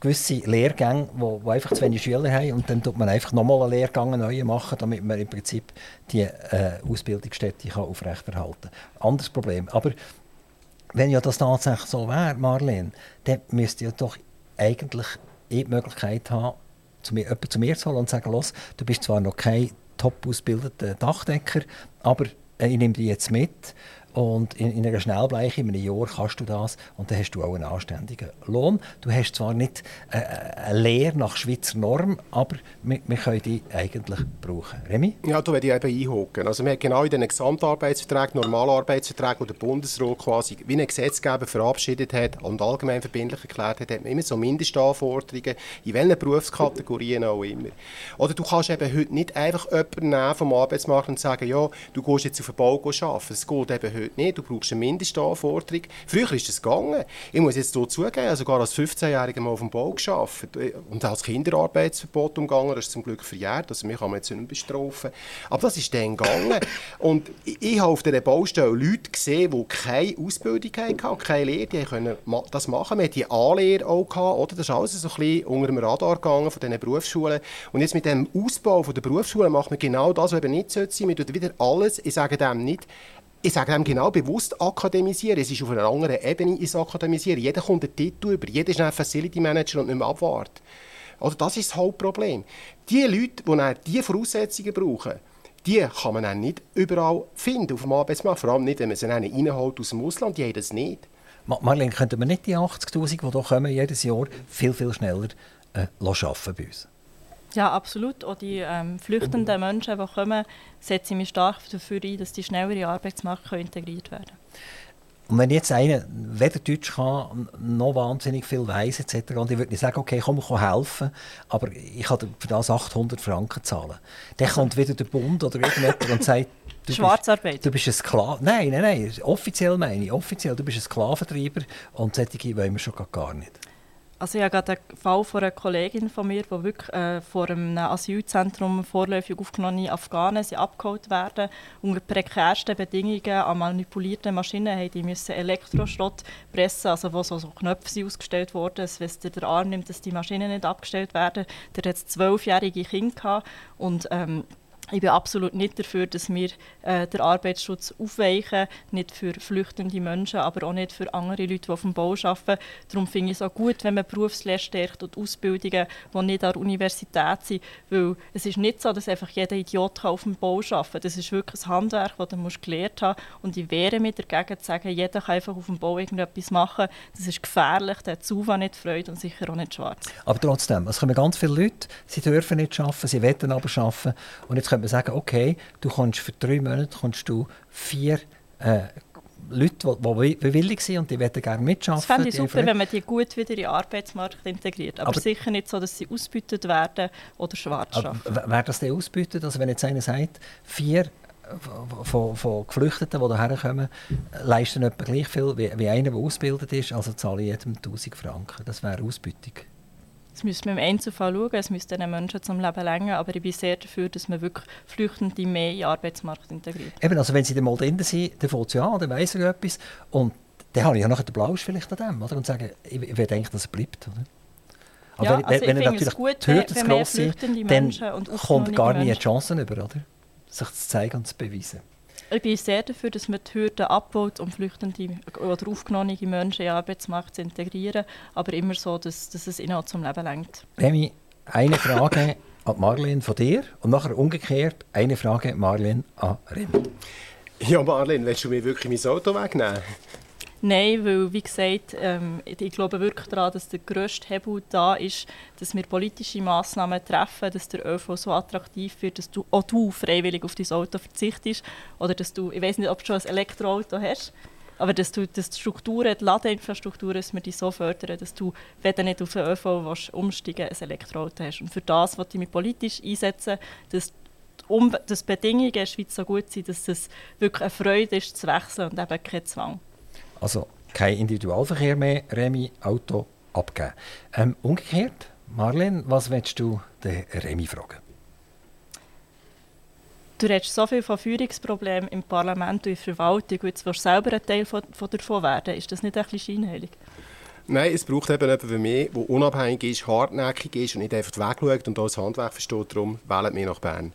gewisse Lehrgänge, wo, wo einfach zu wenig Schüler haben und dann tut man einfach nochmal einen Lehrgang neu machen, damit man im Prinzip die äh, Ausbildungsstätte kann aufrechterhalten kann. Anderes Problem. Aber wenn ja das tatsächlich so wäre, Marlene, dann müsste ja doch eigentlich die Möglichkeit haben, zu mir, jemanden zu mir zu holen und zu sagen, los, du bist zwar noch kein top ausgebildeter Dachdecker, aber äh, ich nehme dich jetzt mit und in, in, einer Schnellbleiche, in einem Jahr kannst du das und dann hast du auch einen anständigen Lohn. Du hast zwar nicht äh, eine Lehre nach Schweizer Norm, aber wir, wir können die eigentlich brauchen. Remy? Ja, da werde ich eben einhaken. Also wir haben genau in den Gesamtarbeitsverträgen, Normalarbeitsverträgen, die der Bundesrat quasi wie ein Gesetzgeber verabschiedet hat und allgemein verbindlich erklärt hat, hat man immer so Mindestanforderungen, in welchen Berufskategorien auch immer. Oder du kannst eben heute nicht einfach jemanden nehmen vom Arbeitsmarkt und sagen, ja, du gehst jetzt auf den Bau arbeiten. Es geht eben heute heute nicht. Du brauchst eine Mindestanforderung. Früher ist es gegangen. Ich muss jetzt hier zugeben, also sogar als 15-Jähriger mal auf dem Bau geschafft und als Kinderarbeitsverbot umgegangen. Das ist zum Glück verjährt, also mich kann man jetzt nicht bestrafen. Aber das ist dann gegangen. und ich, ich habe auf dieser Baustelle Leute gesehen, die keine Ausbildung hatten, keine Lehre, die können das machen. Wir hatten die Anlehre auch gehabt, oder? Das ist alles so ein bisschen unter dem Radar gegangen von diesen Berufsschulen. Und jetzt mit dem Ausbau von der Berufsschulen macht man genau das, was eben nicht sein sollte. Man tut wieder alles, ich sage dem nicht, ich sage dem genau bewusst akademisieren. Es ist auf einer anderen Ebene ins Akademisieren. Jeder kommt einen Titel über, jeder ist ein Facility Manager und nicht mehr abwarten. Oder das ist das Hauptproblem. Die Leute, die diese Voraussetzungen brauchen, die kann man dann nicht überall finden auf dem Arbeitsmarkt. Vor allem nicht, wenn man sie reinholt aus dem Ausland. Die haben das nicht. Marlene, könnten wir nicht die 80'000, die hier kommen, jedes Jahr viel, viel schneller äh, arbeiten bei uns? Ja, absolut. Auch die ähm, flüchtenden Menschen, die kommen, setze ich mich stark dafür ein, dass die schneller in den Arbeitsmarkt integriert werden können. Und wenn jetzt einer weder Deutsch kann, noch wahnsinnig viel weiss etc., und ich würde nicht sagen, okay, komm, ich kann helfen, aber ich kann für das 800 Franken zahlen. Dann kommt wieder der Bund oder irgendjemand und sagt, du Schwarzarbeit. Bist, du bist ein Sklave. Nein, nein, nein, offiziell meine ich, offiziell, du bist ein Sklaventreiber und solche wollen wir schon gar nicht. Also ich habe gerade einen Fall von einer Kollegin von mir, die wirklich äh, vor einem Asylzentrum vorläufig aufgenommene Afghanen sie abgeholt werden. Unter prekärsten Bedingungen an manipulierten Maschinen haben die müssen Elektroschrott pressen, also wo so, so Knöpfe sind ausgestellt wurden, es der Arm nimmt, dass die Maschinen nicht abgestellt werden. Der hat zwölfjährige Kinder und ähm, ich bin absolut nicht dafür, dass wir äh, den Arbeitsschutz aufweichen, nicht für flüchtende Menschen, aber auch nicht für andere Leute, die auf dem Bau arbeiten. Darum finde ich es auch gut, wenn man Berufslehre stärkt und Ausbildungen, die nicht an der Universität sind, weil es ist nicht so, dass einfach jeder Idiot auf dem Bau arbeiten kann. Das ist wirklich ein Handwerk, das du gelernt haben und ich wehre mich dagegen zu sagen, jeder kann einfach auf dem Bau irgendetwas machen. Das ist gefährlich, der hat Zuwand nicht Freude und sicher auch nicht schwarz. Aber trotzdem, es kommen ganz viele Leute, sie dürfen nicht arbeiten, sie wollen aber arbeiten und jetzt könnte man sagen, okay, du kannst für drei Monate kannst du vier äh, Leute, die, die willig sind und die wollen gerne mitarbeiten. Das fände ich super, wenn man die gut wieder in den Arbeitsmarkt integriert. Aber, aber sicher nicht so, dass sie ausbeutet werden oder schwarz arbeiten. Wer das denn ausbeutet? Also wenn jetzt einer sagt, vier von, von Geflüchteten, die hierher kommen, leisten etwa gleich viel wie, wie einer, der ausgebildet ist, also zahle ich jedem 1000 Franken. Das wäre Ausbeutung. Das müsste man im Einzelfall schauen, es müsste den Menschen zum Leben länger, aber ich bin sehr dafür, dass man wirklich Flüchtende mehr in den Arbeitsmarkt integriert. Eben, also wenn sie dann mal drin sind, dann fängt es ja an, dann weiss er etwas und dann habe ich ja nachher den Blausch vielleicht an dem, oder? und sage, ich, ich eigentlich, dass er bleibt. Oder? Aber ja, wenn, also wenn er natürlich gut, die Hürden gross sind, dann kommt gar nie eine Chance über, oder? sich zu zeigen und zu beweisen. Ich bin sehr dafür, dass man die Hürden abbaut, um flüchtende oder aufgenommene Menschen in den Arbeitsmarkt zu integrieren, aber immer so, dass, dass es ihnen auch zum Leben lenkt. Remy, eine Frage an Marlene von dir und nachher umgekehrt eine Frage Marlene an Remy. Ja, Marlene, willst du mir wirklich mein Auto wegnehmen? Nein, weil, wie gesagt, ähm, ich glaube wirklich daran, dass der grösste Hebel da ist, dass wir politische Massnahmen treffen, dass der ÖV so attraktiv wird, dass du auch du freiwillig auf dein Auto verzichtest oder dass du, ich weiß nicht, ob du schon ein Elektroauto hast, aber dass du dass die Strukturen, die Ladeinfrastruktur, dass wir die so fördern, dass du, wenn du nicht auf den ÖV willst, umsteigen ein Elektroauto hast. Und für das wollte ich mich politisch einsetzen, dass um, dass Bedingungen in der Schweiz so gut sind, dass es wirklich eine Freude ist, zu wechseln und eben kein Zwang. Also kein Individualverkehr mehr, Remi, Auto abgeben. Ähm, umgekehrt, Marlene, was willst du den Remi fragen? Du redest so viel von Führungsproblemen im Parlament und in der Verwaltung, und jetzt willst du selber ein Teil von, von davon werden. Ist das nicht ein bisschen scheinheilig? Nein, es braucht eben jemanden wie mich, der unabhängig ist, hartnäckig ist und nicht einfach wegschaut und auch das Handwerk versteht. Darum wählt mich nach Bern.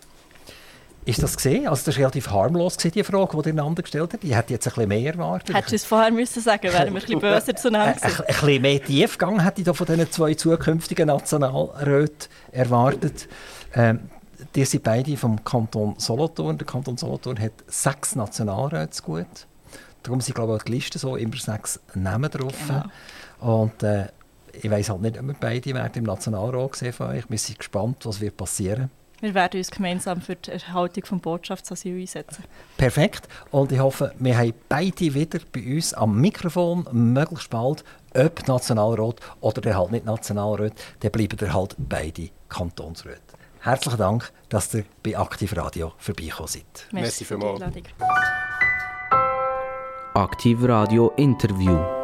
Ist das gesehen? Also das war relativ harmlos, die Frage, die ihr einander gestellt habt. Ich hätte jetzt ein bisschen mehr erwartet. Hättest du es vorher müssen sagen wären wir ein bisschen böser zueinander ein, ein, ein bisschen mehr Tiefgang hätte ich von diesen zwei zukünftigen Nationalräten erwartet. Ähm, die sind beide vom Kanton Solothurn. Der Kanton Solothurn hat sechs Nationalräte gut. Darum sind glaube ich, auf der Liste so immer sechs Namen drauf. Genau. Und äh, ich weiß halt nicht, ob wir beide werden im Nationalrat sehen von euch. Wir sind gespannt, was wird passieren wird. Wir werden uns gemeinsam für die Erhaltung des Botschaftsasyl einsetzen. Perfekt. Und ich hoffe, wir haben beide wieder bei uns am Mikrofon, möglichst bald, ob Nationalrat oder der halt nicht Nationalrat, dann bleiben ihr halt beide Kantonsräte. Herzlichen Dank, dass ihr bei Aktiv Radio vorbeigekommen seid. Merci, Merci für die Einladung. Aktiv Radio Interview.